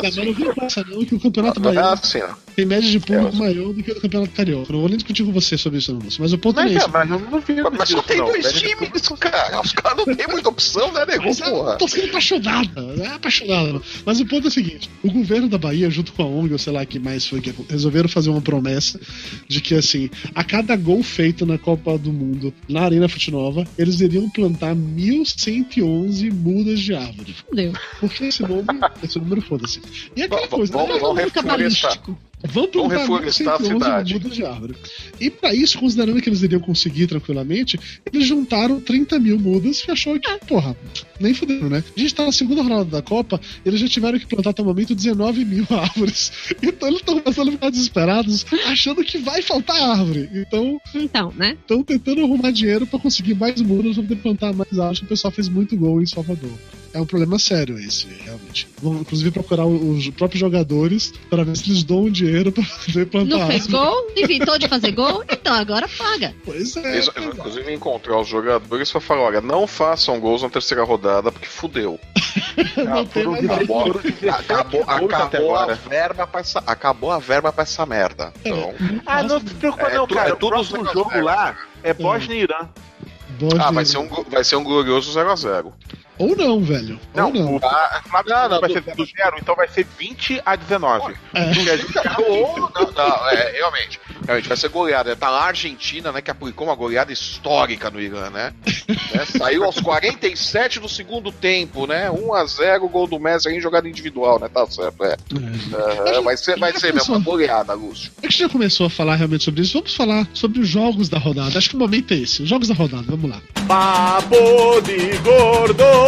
É, é assim. não vem passa não que o Campeonato Baiano é assim, tem média de público é maior do que o Campeonato Carioca. Não vou nem discutir com você sobre isso, não. Mas o ponto mas, é esse. Mas, eu não vi mas só tem dois times, cara. Os caras não tem muita opção, né, nego? Porra. Tô sendo apaixonado. É apaixonado. Mas o ponto é o seguinte: o governo da Bahia, junto com a ONG, ou sei lá que mais foi, que resolveram fazer uma promessa de que, assim, a cada gol feito na Copa do Mundo na Arena Fute Nova, eles iriam plantar 1.111 mudas de árvore. Fudeu. Porque esse nome, esse número foda-se. E aquela coisa, vamos, né? vamos Vamos plantar reflorestar a cidade. mudas de árvore. E para isso, considerando que eles iriam conseguir tranquilamente, eles juntaram 30 mil mudas e achou que, porra, nem fudendo, né? A gente tá na segunda rodada da Copa, eles já tiveram que plantar até o momento 19 mil árvores. Então eles estão começando a ficar desesperados, achando que vai faltar árvore. Então, então né? Estão tentando arrumar dinheiro para conseguir mais mudas, pra poder plantar mais árvores. O pessoal fez muito gol em Salvador é um problema sério esse, realmente. Vão, inclusive, procurar os próprios jogadores para ver se eles dão dinheiro para poder plantar. Não fez gol? Inventou de fazer gol? Então agora paga. Pois é. Eles, inclusive, encontrar os jogadores para falar: olha, não façam gols na terceira rodada porque fudeu. não tem mais acabou, acabou, acabou a verba pra essa, acabou a verba pra essa merda. É, então, ah, não se preocupa, não, cara. É, o próximo jogo lá é Bosnia e Irã. Ah, vai ser um, vai ser um glorioso 0x0. Ou não, velho. Não, Ou não. A, a, não, vai ser 0 0 então vai ser 20 a 19. É. não, não, é, realmente. Realmente, vai ser goleada. Tá lá a Argentina, né, que aplicou uma goleada histórica no Irã, né? né saiu aos 47 do segundo tempo, né? 1 a 0 gol do Messi em jogada individual, né? Tá certo, é. é. é vai ser, vai ser mesmo uma goleada, Lúcio. A gente já começou a falar realmente sobre isso. Vamos falar sobre os jogos da rodada. Acho que o momento é esse. Os jogos da rodada, vamos lá. Papo de gordo!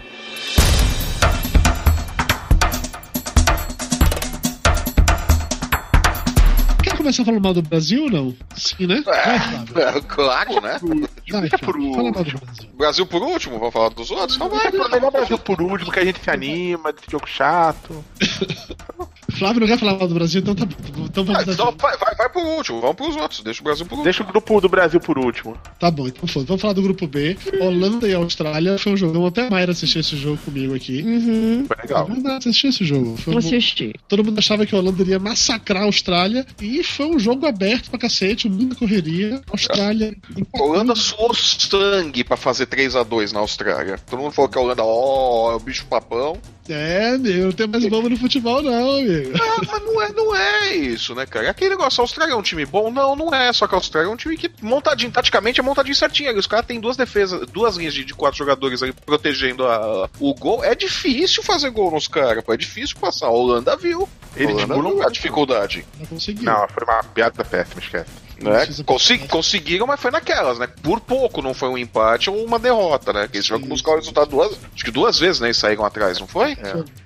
começar falando mal do Brasil ou não? Sim, né? É, é, claro, né? Vai, por Fala mal do Brasil. Brasil por último? Vamos falar dos outros? Então vai. É melhor Brasil por último, que a gente se anima, desse jogo chato. Flávio não quer falar mal do Brasil, então tá então vamos ah, então vai, vai, vai por último, vamos pros outros, deixa o Brasil por último. Deixa o grupo do Brasil por último. Tá bom, então foda. Vamos falar do grupo B. Holanda e Austrália foi um jogo. Até a Mayra assistiu esse jogo comigo aqui. Uhum. Foi legal. Você assistiu esse jogo? Foi um... Assisti. Todo mundo achava que a Holanda iria massacrar a Austrália e foi um jogo aberto pra cacete, muita correria. Austrália. A Holanda suou sangue pra fazer 3x2 na Austrália. Todo mundo falou que a Holanda, ó, oh, é o bicho papão. É, meu, não tem mais bomba no futebol, não, amigo. Não, mas não é, não é isso, né, cara? Aquele negócio, a Austrália é um time bom? Não, não é. Só que a Austrália é um time que, montadinho, taticamente, é montadinho certinho. Os caras têm duas defesas, duas linhas de, de quatro jogadores ali protegendo a, o gol. É difícil fazer gol nos caras, pô. É difícil passar. A Holanda viu. Ele Holanda viu a dificuldade. Não conseguiu. Não, foi uma piada péssima, esquece. Né? Consegui, conseguiram, mas foi naquelas, né? Por pouco, não foi um empate ou uma derrota, né? Que eles jogam buscar o resultado duas, acho que duas vezes, né? E saíram atrás, não foi?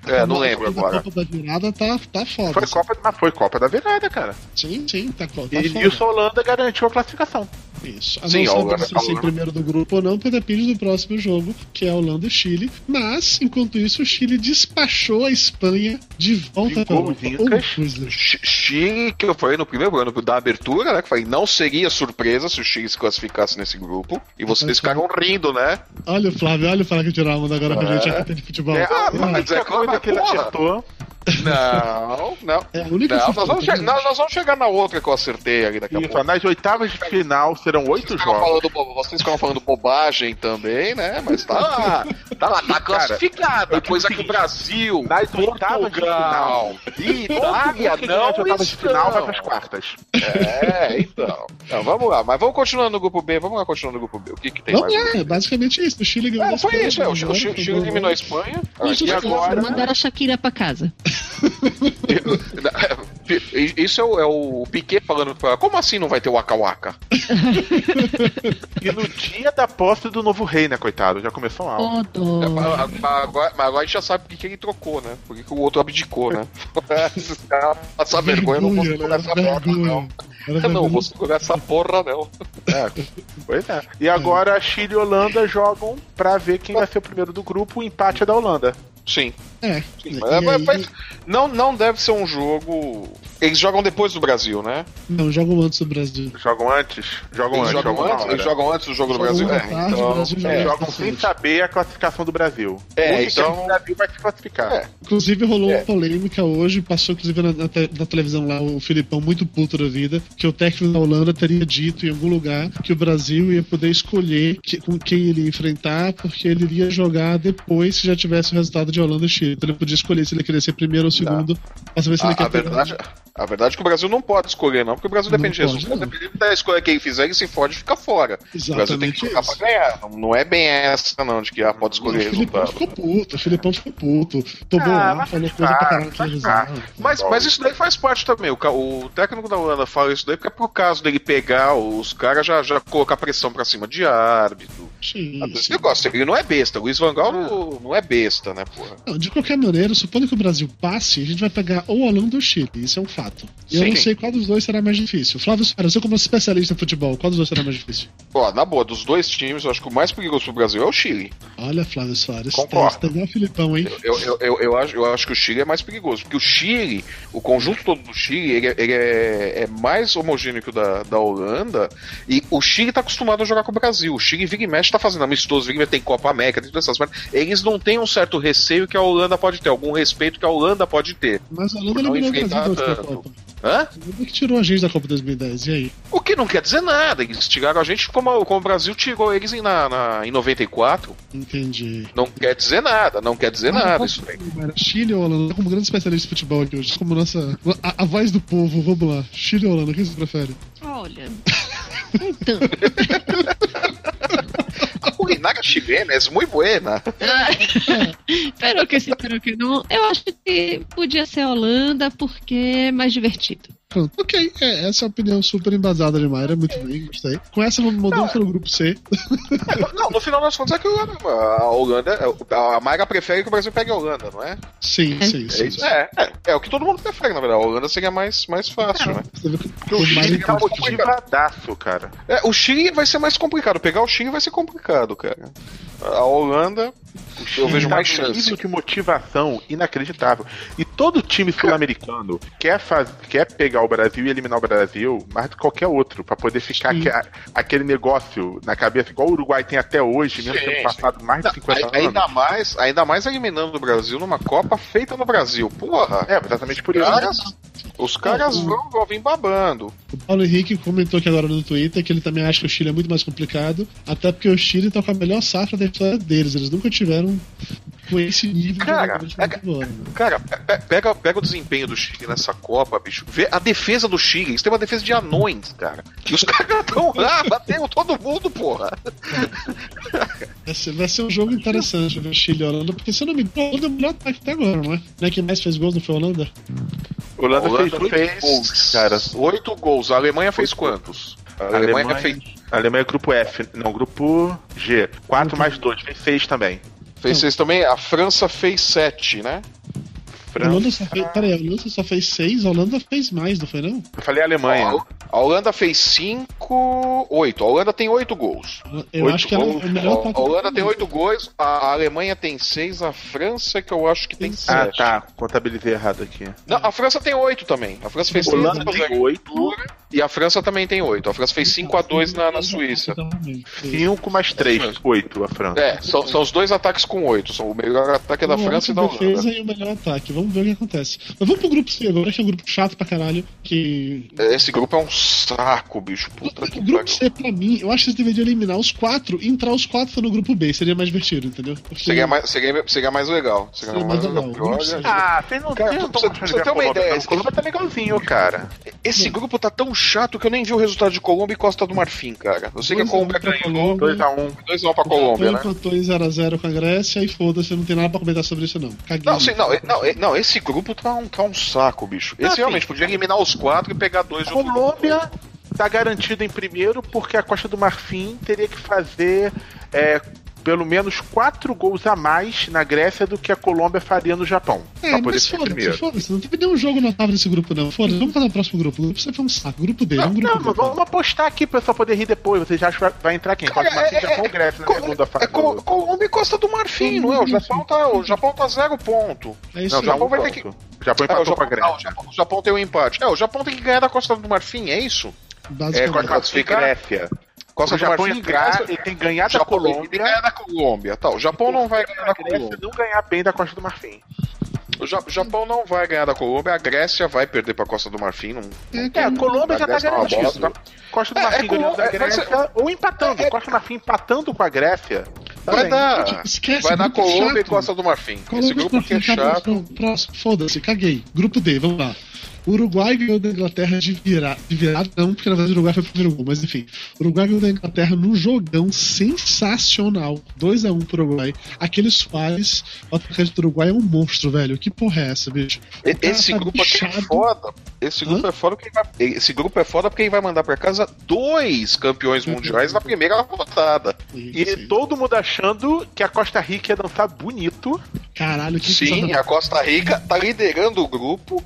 É, é não lembro agora. A Copa da Virada tá, tá foda. Foi assim. Copa, mas foi Copa da Virada, cara. Sim, sim, tá, tá e, foda. E o Holanda garantiu a classificação. Isso. A Sim, não saber se ser primeiro do grupo ou não, porque depende do próximo jogo, que é Holanda e Chile. Mas, enquanto isso, o Chile despachou a Espanha de volta para o Chile, que eu falei no primeiro ano da abertura, né? Que falei, não seria surpresa se o Chile se classificasse nesse grupo. E vocês ficaram rindo, né? Olha o Flávio, olha o Flávio que tirou a agora é. pra gente aqui de futebol. É, ah, mas é como que ele acertou. Não, não. É a única não, nós, vamos che- nós, nós, vamos chegar na outra que eu acertei ali daqui a pouco. Nas oitavas de final serão oito jogos. Falando, vocês ficam falando bobagem também, né? Mas tá lá. Tá lá, tá classificada. Coisa que o Brasil. Nas oitavas de final. E Itália não. Nas oitavas de final vai pras quartas. É, então. então. Vamos lá, mas vamos continuar no grupo B. Vamos lá continuar no grupo B. O que, que tem não, mais? É, basicamente isso. O Chile ganhou. É, foi isso. É, o Chile eliminou a Espanha. E agora. Mandaram a Shakira pra casa. Isso é o, é o Piquet falando pra como assim não vai ter o Waka Waka? e no dia da posse do novo rei, né, coitado? Já começou mal. Oh, é, mas, agora, mas agora a gente já sabe por que ele trocou, né? Por que o outro abdicou, né? Esses caras passam vergonha, não vou segurar essa porra, não. Eu não vou segurar essa porra, não. É, pois é. E agora Chile e Holanda jogam pra ver quem vai ser o primeiro do grupo. O empate é da Holanda. Sim. É. Sim, mas, mas, mas, não, não deve ser um jogo. Eles jogam depois do Brasil, né? Não, jogam antes do Brasil. Jogam antes? Jogam eles antes. Jogam, jogam, antes, eles jogam antes do jogo do Brasil. É, tarde, então, Brasil é, jogam sem saber a classificação do Brasil. É, então. O Brasil vai se classificar. É. Inclusive rolou é. uma polêmica hoje, passou inclusive na, na, na, televisão lá o Filipão muito puto da vida, que o técnico da Holanda teria dito em algum lugar que o Brasil ia poder escolher que, com quem ele ia enfrentar, porque ele iria jogar depois que já tivesse o resultado de Holanda e Chile. Então ele podia escolher se ele queria ser primeiro ou segundo, pra saber se a, ele quer a verdade, a verdade é que o Brasil não pode escolher, não, porque o Brasil depende disso. Dependendo da escolha que ele fizer, ele se fode e fica fora. Exatamente o Brasil tem que jogar pra ganhar. Não, não, é bem essa, não, de que ah, pode escolher o resultado. O Filipão ficou puto, o Filipão ficou puto. Tomou ah, lá, falou coisa pra caralho na televisão. Mas, mas isso daí faz parte também. O, o técnico da Holanda fala isso daí porque é pro caso dele pegar os caras já, já colocar pressão pra cima de árbitro. Sim, esse negócio, ele não é besta. O Luiz Vangal não, não é besta, né, porra? Não, de qualquer maneira, supondo que o Brasil passe, a gente vai pegar ou o Holanda ou o Chile. Isso é um fato. E eu não sei qual dos dois será mais difícil. Flávio Soares, você como especialista em futebol, qual dos dois será mais difícil? Na boa, dos dois times, eu acho que o mais perigoso pro Brasil é o Chile. Olha, Flávio Soares, Concordo. tá, tá o Filipão, hein? Eu, eu, eu, eu, acho, eu acho que o Chile é mais perigoso, porque o Chile, o conjunto todo do Chile, ele, é, ele é, é, mais homogêneo que o da, da Holanda, e o Chile tá acostumado a jogar com o Brasil. O Chile, vira e mexe, tá fazendo amistoso, tem Copa América, tem todas essas mas eles não têm um certo receio que a Holanda pode ter, algum respeito que a Holanda pode ter. Mas a Holanda não enfrentar tanto. Hã? que tirou a gente da Copa 2010, e aí? O que não quer dizer nada, eles tiraram a gente como, como o Brasil tirou eles em, na, na, em 94. Entendi. Não quer dizer nada, não quer dizer ah, nada isso aí. Chile ou Holanda? Como grande especialista de futebol aqui hoje, como nossa. A, a voz do povo, vamos lá. Chile ou Holanda, quem você prefere? Olha. Então. A culinária chilena é muito buena. pero que sim, pero que não. Eu acho que podia ser Holanda porque é mais divertido. Pronto, ok. É, essa é a opinião super embasada de Mayra, muito bem, gostei. Com essa, mudamos para o grupo C. não, no final das contas é que a Holanda, a Mayra prefere que o Brasil pegue a Holanda, não é? Sim, sim, sim. sim. É, é, é, o que todo mundo prefere, na verdade. A Holanda seria mais, mais fácil, né? Porque o Chile tá motivadaço, cara. É, o Chile vai ser mais complicado. Pegar o Chile vai ser complicado, cara. A Holanda, eu vejo mais tá chance. de motivação inacreditável. E todo time sul-americano quer, faz, quer pegar o Brasil e eliminar o Brasil mais do que qualquer outro, para poder ficar aquele negócio na cabeça, igual o Uruguai tem até hoje, mesmo tendo passado mais de 50 anos. Ainda mais, ainda mais eliminando o Brasil numa Copa feita no Brasil. Porra! É, exatamente por isso. Caras, os caras vão, vão vir babando. O Paulo Henrique comentou aqui agora no Twitter que ele também acha que o Chile é muito mais complicado, até porque o Chile tá com a melhor safra da história deles. Eles nunca tiveram com esse nível cara, de né? Cara, pega, pega o desempenho do Chile nessa Copa, bicho. Vê a defesa do Chile. Eles têm uma defesa de anões, cara. E os caras estão lá, batendo todo mundo, porra. Vai ser, vai ser um jogo interessante ver o Chile e Holanda, porque se eu não me engano, o Holanda é o melhor ataque até agora, não é? Não é quem mais fez gols no foi a Holanda? Holanda, Holanda fez, fez gols, cara. Oito gols. A Alemanha fez quantos? A Alemanha, Alemanha fez. A Alemanha é grupo F, não, grupo G. 4 mais 2, fez 6 também. Fez 6 também. A França fez 7, né? França. A Holanda só fez, peraí, a Holanda só fez 6, a Holanda fez mais, não foi não? Eu falei Alemanha. a Holanda fez 5, 8. A Holanda tem 8 gols. Eu acho que ela é melhor A Holanda tem 8 gols, a Alemanha tem 6, a França que eu acho que tem 7. Ah, tá. Contabilizei errado aqui. Não, a França tem 8 também. A França fez 6. A Holanda tem 8. E a França também tem 8. A França fez 5 a 2 na, na Suíça. 5 mais 3, 8 a França. É, são, são os dois ataques com 8. São o melhor ataque é da França e da Holanda. defesa e o melhor ataque. Vamos ver o que acontece. Mas vamos pro grupo C agora, que é um grupo chato pra caralho. Que... Esse grupo é um saco, bicho. Puta o, que grupo C, pra mim, eu acho que eles deveriam eliminar os quatro e entrar os quatro no grupo B. Seria mais divertido, entendeu? Porque... Seria, mais, seria, seria mais legal. Seria, seria mais, legal. legal. Olha, ah, vocês não cara, tem você, você tem uma ideia. Esse grupo tá legalzinho, cara. Esse grupo tá tão chato que eu nem vi o resultado de Colômbia e Costa do Marfim, cara. Eu sei que a Colômbia ganhou 2x1. 2x1 pra Colômbia, né? Empatou em 0x0 com a Grécia e foda-se, não tem nada pra comentar sobre isso, não. Caguei. Não, sim, não, não, não, esse grupo tá um, tá um saco, bicho. Esse realmente podia eliminar os quatro e pegar dois Colômbia tá garantido em primeiro porque a Costa do Marfim teria que fazer é, pelo menos quatro gols a mais na Grécia do que a Colômbia faria no Japão. É, pra poder mas foda-se, foda-se. Não teve nenhum jogo notável nesse grupo, não. Foda-se, vamos fazer o próximo grupo. O grupo você foi um saco. Grupo D, não, um grupo Não, mas vamos apostar aqui pra pessoal poder rir depois. Você já que vai entrar quem? Cara, é, Japão ou Grécia na segunda fase? É Colômbia e Costa do Marfim, não é? O Japão tá, o Japão tá zero ponto. É isso não, o Japão vai ter que. O Japão empatou é, o Japão, com a Grécia. Não, o, Japão, o Japão tem um empate. É, o Japão tem que ganhar da Costa do Marfim, é isso? É, classificar. Grécia. Costa o Japão Marfim, entrar, ele tem que ganhar da Colômbia. Tem ganhar da Colômbia. Tá, o Japão não vai ganhar da Colômbia. não ganhar bem da Costa do Marfim. O Japão não vai ganhar da Colômbia, a Grécia vai perder pra Costa do Marfim. Não, não é, a Colômbia já tá é garantido. Tá? Costa do Marfim é, é, ganhando da Grécia, é, ou empatando. É, Costa do Marfim empatando com a Grécia. Tá vai dar. Esquece, vai dar Colômbia chato. e Costa do Marfim. Colômbia Esse grupo aqui é chato. Foda-se, caguei. Grupo D, vamos lá. O Uruguai ganhou da Inglaterra de virar. De virar, não, porque na verdade o Uruguai foi o primeiro gol, mas enfim. O Uruguai ganhou da Inglaterra num jogão sensacional. 2x1 um pro Uruguai. Aquele Soares, o atacante do Uruguai, é um monstro, velho. Que porra é essa, bicho? Esse tá grupo bichado. aqui é foda. Esse grupo Hã? é foda porque vai... Esse grupo é foda porque ele vai mandar pra casa dois campeões mundiais na primeira rodada. E todo mundo achando que a Costa Rica ia dançar bonito. Caralho, que Sim, a Costa Rica tá liderando o grupo.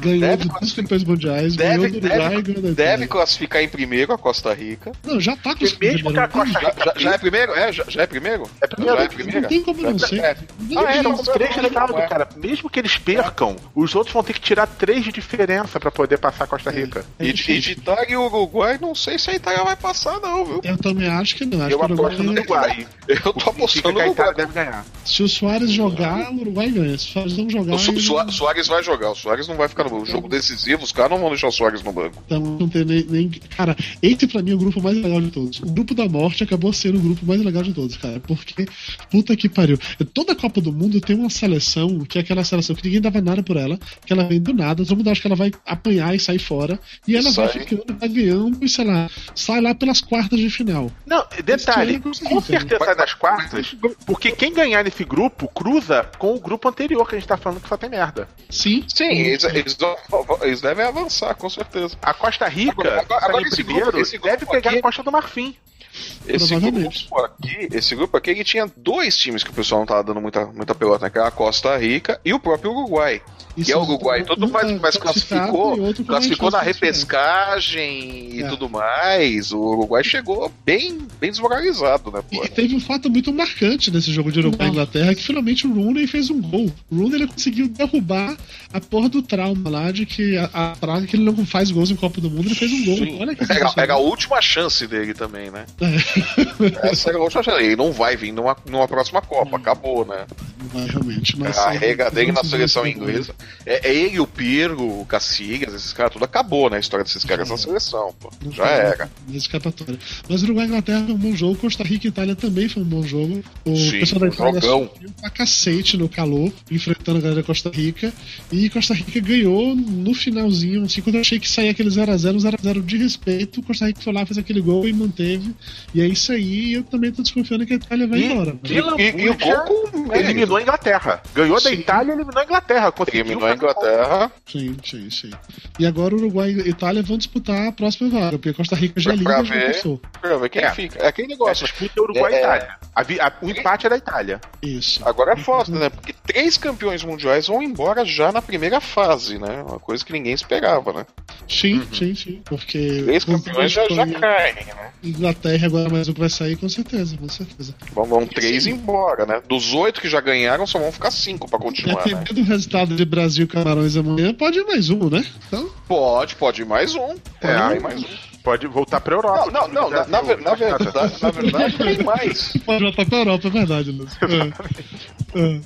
Ganhou deve, dos campeões mundiais, deve, Uruguai deve, deve classificar em primeiro a Costa Rica. Não, já tá classificando. Mesmo que a Costa Rica. Já, já, é primeiro? É, já, já, é primeiro? É primeiro. Já é primeiro. Não tem como não ser. É. Ah, é, são três ligados, cara. Mesmo que eles percam, os outros vão ter que tirar três de diferença pra poder passar a Costa é, Rica. É, e, de, de Itália e Uruguai, não sei se a Itália vai passar, não, viu? Eu também acho que não. Acho eu que aposto no Uruguai. Eu tô apostando no Uruguai. deve ganhar. Se o Soares jogar, o Uruguai ganha. Se o Soares não jogar. O Soares vai jogar. O Soares não vai ficar no jogo decisivo. Os caras não vão deixar o Soares no banco. Então, não tem nem, nem. Cara, esse pra mim é o grupo mais legal de todos. O grupo da morte acabou sendo o grupo mais legal de todos, cara. Porque, puta que pariu. Toda Copa do Mundo tem uma seleção, que é aquela seleção que ninguém dava nada por ela, que ela vem do nada, todo mundo acha que ela vai apanhar e sair fora. E ela sai. vai ficando, vai ganhando e, sei lá, sai lá pelas quartas de final. Não, detalhe, com certeza sai das quartas, porque quem ganhar nesse grupo cruza com o grupo anterior que a gente tá falando que só tem merda. Sim. Sim, eles, eles, eles devem avançar, com certeza. A Costa Rica, agora, agora, agora esse primeiro, grupo, esse deve pegar aqui, a Costa do Marfim. Esse grupo aqui, esse grupo aqui ele tinha dois times que o pessoal não tava dando muita, muita pelota, né? Que era a Costa Rica e o próprio Uruguai. Isso que é o Uruguai. Todo mundo mais, mais classificou, classificou na repescagem e é. tudo mais. O Uruguai chegou bem, bem desmoralizado, né? Pô? E teve um fato muito marcante nesse jogo de Uruguai e Inglaterra, que finalmente o Rooney fez um gol. O Rooney ele conseguiu derrubar a porra do trauma lá de que a, a praga que ele não faz gols em Copa do Mundo, ele fez um gol. Sim. Olha que é, é a última chance dele também, né? É. Essa é a última chance. Ele não vai vir numa, numa próxima Copa, acabou, né? Não vai realmente. Mas, dele na seleção inglesa. É, é, ele, o Pirro, o Cacigas, esses caras, tudo acabou, né? A história desses caras na seleção, pô. Já era. Escapatória. Mas Uruguai e Inglaterra foi um bom jogo, Costa Rica e Itália também foi um bom jogo. O Sim, pessoal da Itália subiu pra cacete no calor, enfrentando a galera da Costa Rica. E Costa Rica ganhou no finalzinho, assim, quando eu achei que saía aquele 0x0, 0x0 de respeito, Costa Rica foi lá, fez aquele gol e manteve. E é isso aí, eu também tô desconfiando que a Itália vai e, embora. E, e, e, o gol eliminou eliminou a Inglaterra. Ganhou sim. da Itália e eliminou a Inglaterra. Eliminou a Inglaterra. Sim, sim, sim. E agora o Uruguai e Itália vão disputar a próxima vaga, porque Costa Rica já liga já passou. Pra ver quem é. fica. É aquele negócio. É, disputa é Uruguai e é, Itália. A, a, o empate é da Itália. Isso. Agora é foda, né? Porque três campeões mundiais vão embora já na primeira fase, né? Uma coisa que ninguém esperava, né? Sim, uhum. sim, sim. Porque. Três campeões já, já caem, né? Inglaterra agora mais um que vai sair, com certeza, com certeza. Vão, vão três embora, né? Dos oito que já ganharam, só vão ficar cinco pra continuar. Dependendo né? do resultado de Brasil e Camarões amanhã, pode ir mais um, né? Então... Pode, pode ir mais um. Pode é, ir mais um pode voltar pra Europa. Não, não, não na, na, ver, na, verdade, na verdade tem mais. Pode voltar pra Europa, é verdade, Lúcio. É. É.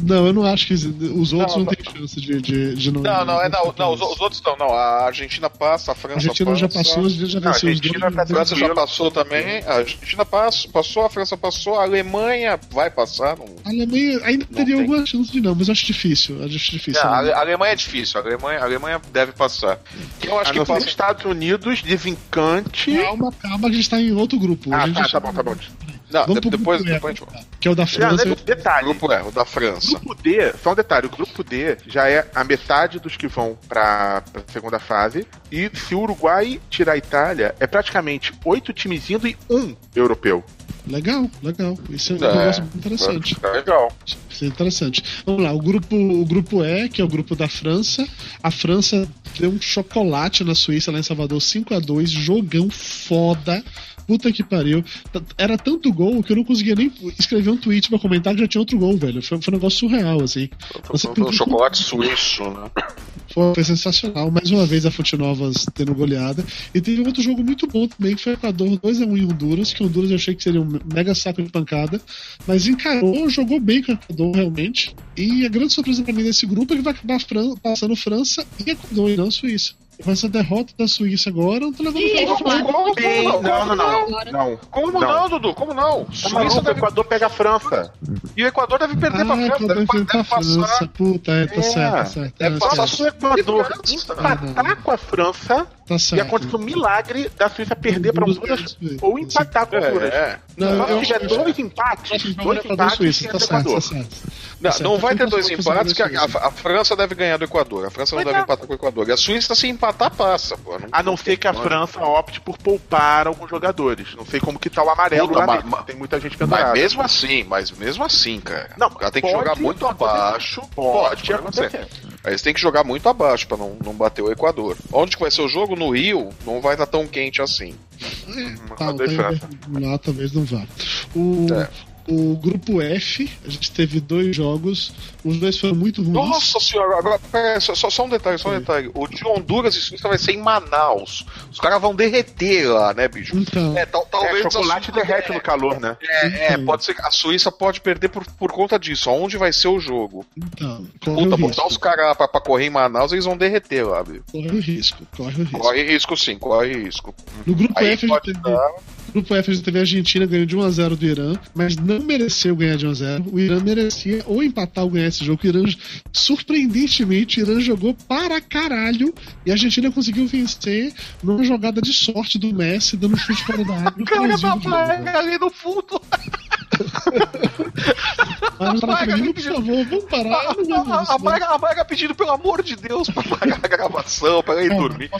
Não, eu não acho que os outros não, não, têm chance de, de, de não. Não, não, é, não, não os, os, outros não, não. A Argentina passa, a França passa. A Argentina passa, já passou, os já venceu os dois. A França já passou também. A Argentina passou, passou, a França passou, a Alemanha vai passar. Não... A Alemanha ainda teria tem. alguma chance de não, mas eu acho difícil. Acho difícil. Não, a Alemanha é difícil, a Alemanha, a Alemanha deve passar. Eu acho a que passa... Estados Unidos, desencante. Calma, calma, a gente tá em outro grupo. Ah, tá, tá bom, tá bom. Não, de, depois, depois a gente Que é o da França. Não, detalhe. O grupo é, o da França. O grupo D, só um detalhe, o grupo D já é a metade dos que vão pra, pra segunda fase. E se o Uruguai tirar a Itália, é praticamente oito times indo e um europeu. Legal, legal. Isso é um é, negócio muito interessante. É legal. Isso é interessante. Vamos lá, o grupo, o grupo E, que é o grupo da França. A França deu um chocolate na Suíça, lá em Salvador, 5 a 2 jogão foda. Puta que pariu. Era tanto gol que eu não conseguia nem escrever um tweet pra comentar que já tinha outro gol, velho. Foi, foi um negócio surreal, assim. Você um chocolate suíço, né? Foi, foi, sensacional. Mais uma vez a Fonte Novas tendo goleada. E teve outro jogo muito bom também, que foi Equador 2x1 em Honduras, que Honduras eu achei que seria um mega saco de pancada. Mas encarou, jogou bem com o Equador, realmente. E a grande surpresa pra mim desse grupo é que vai acabar passando França e Equador e não Suíça. Com essa derrota da Suíça agora, não tô levando Ih, como, como, como, não, não, não, não. Como não, não Dudu? Como não? Suíça deve... O Equador pega a França. E o Equador deve perder ah, pra França. Deve, deve pra passar. França. Puta, é, tá é, certo, tá certo. Deve é, passar o Equador empatar com a França Tá certo. E aconteceu um milagre da Suíça perder para Honduras ou empatar com Honduras. É, é. Não, se tiver dois empates, dois empates, Suíça, tá certo, tá certo. Não, tá não vai ter dois empates, que a, a, a, França deve ganhar do Equador. A França não deve empatar com o Equador. E a Suíça, se empatar, passa. Pô, não, a não ser que a França opte por poupar alguns jogadores. Não sei como que tá o amarelo Puta, lá mas, Tem muita gente pendurada. Mas mesmo assim, mas mesmo assim, cara. Não, ela tem que jogar muito abaixo. Pode, pode acontecer. Aí eles têm que jogar muito abaixo para não, não bater o Equador. Onde que vai ser o jogo? No Rio, não vai estar tão quente assim. Tá, lá talvez não vá. O, é o grupo F, a gente teve dois jogos, os dois foram muito ruins. Nossa senhora, agora, pera, só, só, um detalhe, só um detalhe. O de Honduras e Suíça vai ser em Manaus. Os caras vão derreter lá, né, bicho? Então, é, tal, talvez é, chocolate derrete é, no calor, né? É, é, então. pode ser que a Suíça pode perder por, por conta disso. Onde vai ser o jogo? Então, Puta, botar os caras pra, pra, correr em Manaus, eles vão derreter lá, bicho. Corre o risco, corre o risco. Corre risco sim, corre risco. No grupo Aí F a gente teve... Grupo F a gente teve a Argentina ganhando de 1x0 do Irã, mas não mereceu ganhar de 1x0. O Irã merecia ou empatar ou ganhar esse jogo. O Irã, surpreendentemente, o Irã jogou para caralho e a Argentina conseguiu vencer numa jogada de sorte do Messi, dando chute para da área. Cara ali no fundo. Mas pedindo, por favor, vamos parar. A, a, Maga, a Maga pedindo, pelo amor de Deus, pra pagar a gravação, pra ir dormir.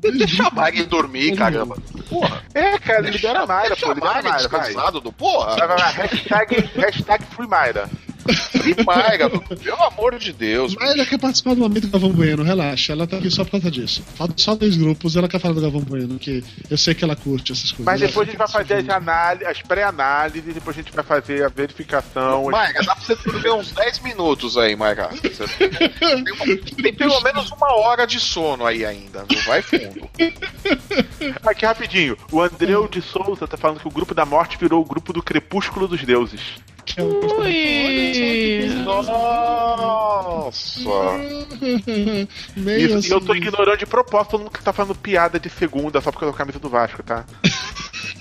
Deixa a Maga ir dormir, caramba. Porra. É, cara, libera a Mayra, pô. Libera a Mayra, descansado do porra. Hashtag, hashtag Free Mayra. E Mayra, pelo amor de Deus. Mayra quer participar do momento do Galvão Bueno, relaxa. Ela tá aqui só por causa disso. Falta só dois grupos, ela quer falar do Galvão Bueno, que eu sei que ela curte essas coisas. Mas depois a gente vai fazer as, análises, as pré-análises, depois a gente vai fazer a verificação. Mayra, dá pra você ver uns 10 minutos aí, Mayra. Tem, tem pelo menos uma hora de sono aí ainda, não vai fundo. Aqui rapidinho, o Andreu de Souza tá falando que o grupo da morte virou o grupo do crepúsculo dos deuses. Que o Ui. Nossa! Meio assim. eu tô ignorando de propósito todo mundo que tá falando piada de segunda só porque eu tô com a camisa do Vasco, tá?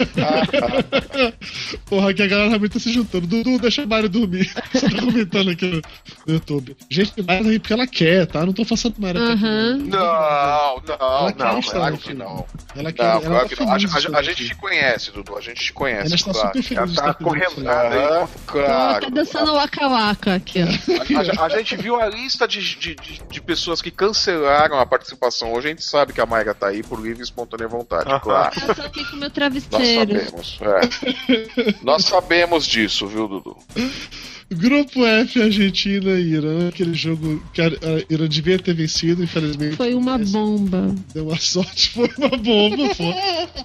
Porra, aqui a galera realmente tá se juntando. Dudu, deixa a Mari dormir. Você tá comentando aqui no, YouTube. Gente, Mari aí porque ela quer, tá? Não tô forçando Mari. Uhum. Não, não, ela não, claro que não. Ela quer, não, claro que não. A, a, a gente te conhece, Dudu, a gente te conhece. Ela está claro. super feliz. Ela tá correndo. Claro. Ela tá dançando waka waka aqui, ó. A, a, gente viu a lista de, de, de, de, pessoas que cancelaram a participação hoje. A gente sabe que a Mayra tá aí por livre e espontânea vontade, uh -huh. claro. Eu tô aqui com meu travesseiro. Nós sabemos, é. Nós sabemos disso, viu, Dudu? Grupo F, Argentina e Irã, aquele jogo que a Irã devia ter vencido, infelizmente. Foi uma bomba. Deu uma sorte, foi uma bomba. Foi.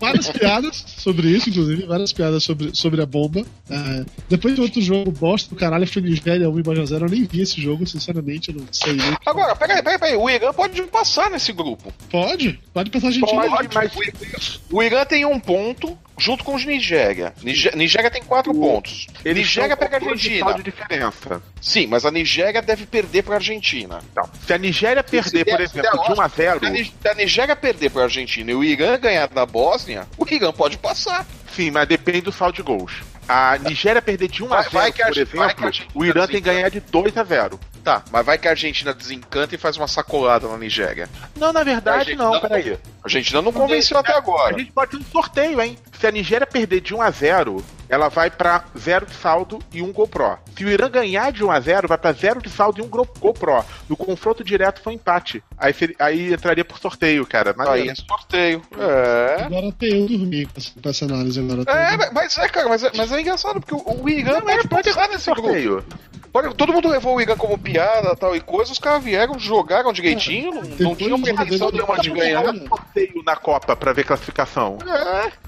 Várias piadas sobre isso, inclusive, várias piadas sobre, sobre a bomba. É, depois de outro jogo, bosta do caralho, foi Nigéria 1 e 0 Eu nem vi esse jogo, sinceramente, eu não sei nem. Agora, peraí, peraí, peraí. O Irã pode passar nesse grupo. Pode, pode passar a Argentina. Pode, mas o Irã tem um ponto, junto com os Nigéria. Nigéria tem quatro o... pontos. Eles Nigéria pega a Argentina. De diferença. Sim, mas a Nigéria deve perder para a Argentina. Não. Se a Nigéria perder, por exemplo, de 1 a 0, se a Nigéria perder para a Argentina e o Irã ganhar da Bósnia, o Irã pode passar. Sim, mas depende do saldo de gols. A Nigéria perder de 1 a 0, vai, vai por exemplo, o Irã tem que ganhar de 2 a 0. Tá, mas vai que a Argentina desencanta e faz uma sacolada na Nigéria. Não, na verdade não, peraí. A Argentina não convenceu até agora. A gente pode ter um sorteio, hein? Se a Nigéria perder de 1 a 0, ela vai para 0 de saldo e 1 GoPro. Se o Irã ganhar de 1 a 0, vai para 0 de saldo e 1 GoPro. No confronto direto foi empate. Aí, aí entraria por sorteio, cara. Mas aí é sorteio. É. Agora até eu dormi com essa análise agora. É, mas é, cara, mas é, mas é engraçado, porque o, o Irã não, pode, pode errar nesse sorteio. Grupo. Pode, todo mundo levou o Irã como piada tal e coisa, os caras vieram, jogaram direitinho, não, não tinham pretensão nenhuma de ganhar. sorteio na Copa pra ver classificação.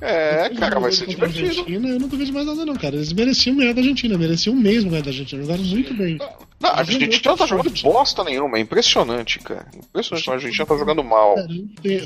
É, é, cara, vai ser divertido. Argentina, eu não duvido mais nada, não, cara. Eles mereciam ganhar da Argentina, mereciam mesmo ganhar da Argentina. Jogaram muito bem. Não, a Argentina não tá jogando bosta nenhuma, é impressionante, cara. Impressionante, a Argentina tá jogando mal.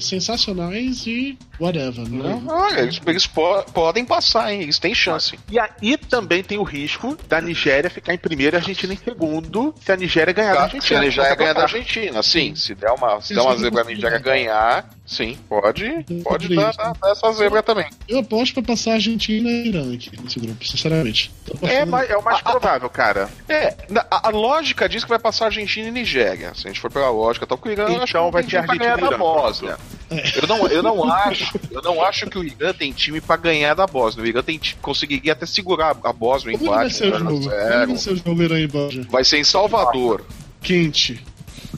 Sensacionais e whatever, né? Olha, eles, eles po podem passar, hein? Eles têm chance. E aí também tem o risco da Nigéria ficar em primeiro e a Argentina em segundo se a Nigéria ganhar da Argentina. Se a Nigéria ganhar da Argentina, sim. Se der uma, se der uma zebra a Nigéria ganhar, sim, pode, pode dar, dar, dar, essa zebra também. Eu aposto pra passar a Argentina e Irã aqui nesse grupo, sinceramente. É, é o mais provável, cara. É, a, a, lógica diz que vai passar Argentina e Nigéria. Se a gente for pela lógica, tal, tá, o Irã então, acho que vai ter Argentina da Bósnia. É. Eu não, eu não acho, eu não acho que o Irã tem time para ganhar da Bósnia. O Irã tem conseguiria até segurar a Bósnia em empate. Vai ser o jogo? Como vai ser o jogo Irã e Bósnia? Vai ser em Salvador. Quente.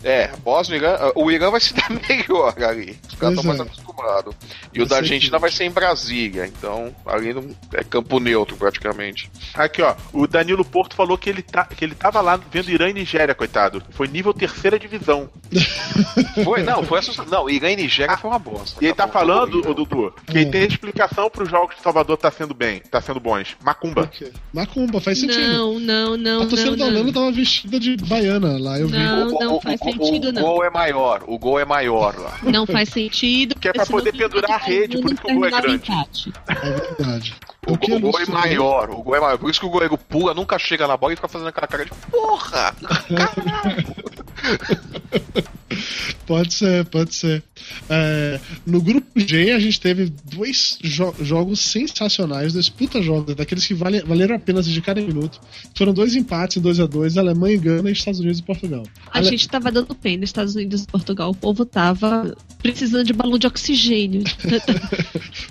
É, Bósnia, Irã, o Irã vai se dar melhor ali. Os caras estão mais é. acostumados. E o da Argentina vai ser em Brasília, então ali não, é campo neutro praticamente. Aqui, ó, o Danilo Porto falou que ele, tá, que ele tava lá vendo Irã e Nigéria, coitado. Foi nível terceira divisão. foi, não, foi assustador. Não, Irã e Nigéria ah, foi uma bosta. E ele tá, tá falando, ô Dudu, que hum. tem explicação pros jogos de Salvador tá sendo bem, tá sendo bons. Macumba. Macumba, faz sentido. Não, não, não. A torcida da Holanda tava vestida de baiana lá, eu vi. Não, não faz sentido, não. O gol é maior, o gol é maior lá. Não faz sentido. Que é pra poder pendurar a rede, por isso que o gol é grande. É verdade. O, o, gol é maior, o gol é maior. Por isso que o goleiro pula, nunca chega na bola e fica fazendo aquela cara de porra! pode ser, pode ser. É, no grupo G a gente teve dois jo jogos sensacionais, dois puta jogos, daqueles que vale, valeram a pena de cada minuto. Foram dois empates, 2 a 2 Alemanha e Gana e Estados Unidos e Portugal. A Ale... gente tava dando pena, Estados Unidos e Portugal. O povo tava precisando de balão de oxigênio.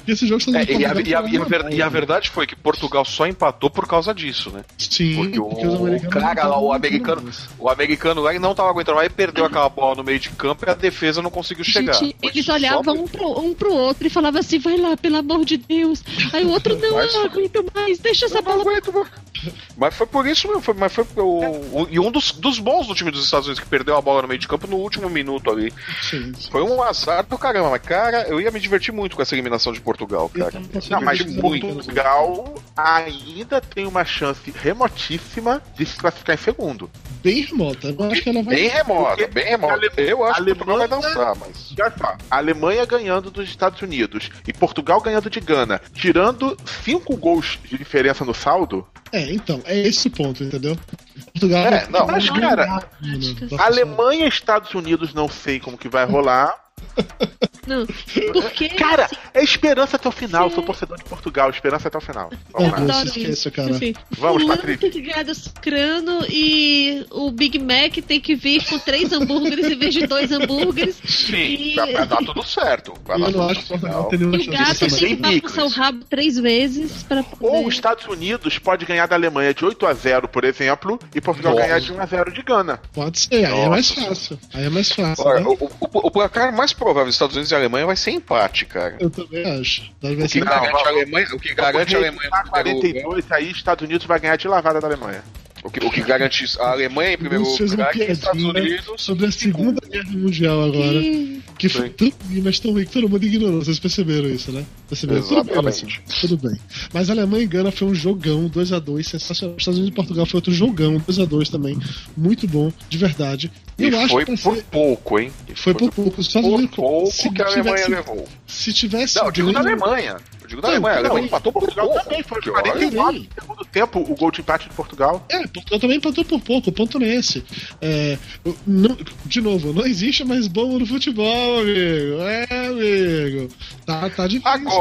e esse jogo é, e, a, e, a, e, a ver, e, a, verdade foi que Portugal só empatou por causa disso, né? Sim, porque, porque o, o cara lá, o americano, o americano lá não tava aguentando mais e perdeu aquela bola no meio de campo e a defesa não conseguiu chegar. Gente, eles olhavam um pro, um pro outro e falavam assim: vai lá, pelo amor de Deus. Aí o outro, não, mas, não aguento mais, deixa essa bola. Aguento, mas foi por isso mesmo, foi, mas foi o, o, e um dos, dos bons do time dos Estados Unidos que perdeu a bola no meio de campo no último minuto ali. Sim. Foi um azar do caramba, mas cara, eu ia me divertir muito com essa eliminação de Portugal, cara. Não, mas Portugal ainda tem uma chance remotíssima de se classificar em segundo. Bem remota. Eu acho que ela vai. Bem remota, bem remota. Eu acho Alemanha, que Portugal vai dançar, mas. Já tá. A Alemanha ganhando dos Estados Unidos e Portugal ganhando de Gana, tirando cinco gols de diferença no saldo. É, então, é esse o ponto, entendeu? Portugal é, não, mas cara, Alemanha e Estados Unidos não sei como que vai rolar. Não, porque. Cara, assim, é esperança até o final. Sou torcedor de Portugal, esperança até o final. Vamos lá. Esqueça, cara. Vamos, Patrícia. tem que ganhar dos crano e o Big Mac tem que vir com três hambúrgueres em vez de dois hambúrgueres. Sim, e... vai, dar tudo certo. Vai eu não acho que Portugal tem nenhuma chance. O gato tem que passar o rabo três vezes para poder... Ou os Estados Unidos pode ganhar da Alemanha de 8 a 0 por exemplo, e Portugal Nossa. ganhar de 1 a 0 de Gana. Pode ser, aí é mais fácil. Aí é mais fácil. Olha, né? o, o, o placar mais provável dos Estados Unidos e Alemanha vai ser empate, cara. Eu também acho. O que, garante a Alemanha, o que garante a Alemanha. 42, aí Estados Unidos vai ganhar de lavada da Alemanha. O que, o que garante a Alemanha em primeiro lugar e Estados Unidos. Sobre a Segunda Guerra Mundial agora. Que foi tão ruim, mas tão ruim que todo mundo ignorou. Vocês perceberam isso, né? Perceberam? Tudo bem, assim, tudo bem. Mas a Alemanha e Gana foi um jogão, 2x2, sensacional. Os Estados Unidos e Portugal foi outro jogão, 2x2 também. Muito bom, de verdade. Eu e acho foi por ser... pouco, hein? Foi, foi por pouco. Os Estados Unidos, pouco que a Alemanha tivesse... levou. Se tivesse. Não, eu digo da Alemanha. Eu digo da Alemanha. A Alemanha empatou por Portugal pouco. também. Foi 49 no segundo tempo o gol de empate de Portugal. É, Portugal também empatou por pouco. O ponto não é esse. É, não, de novo, não existe mais bom no futebol, amigo. É, amigo. Tá, tá difícil. Agora,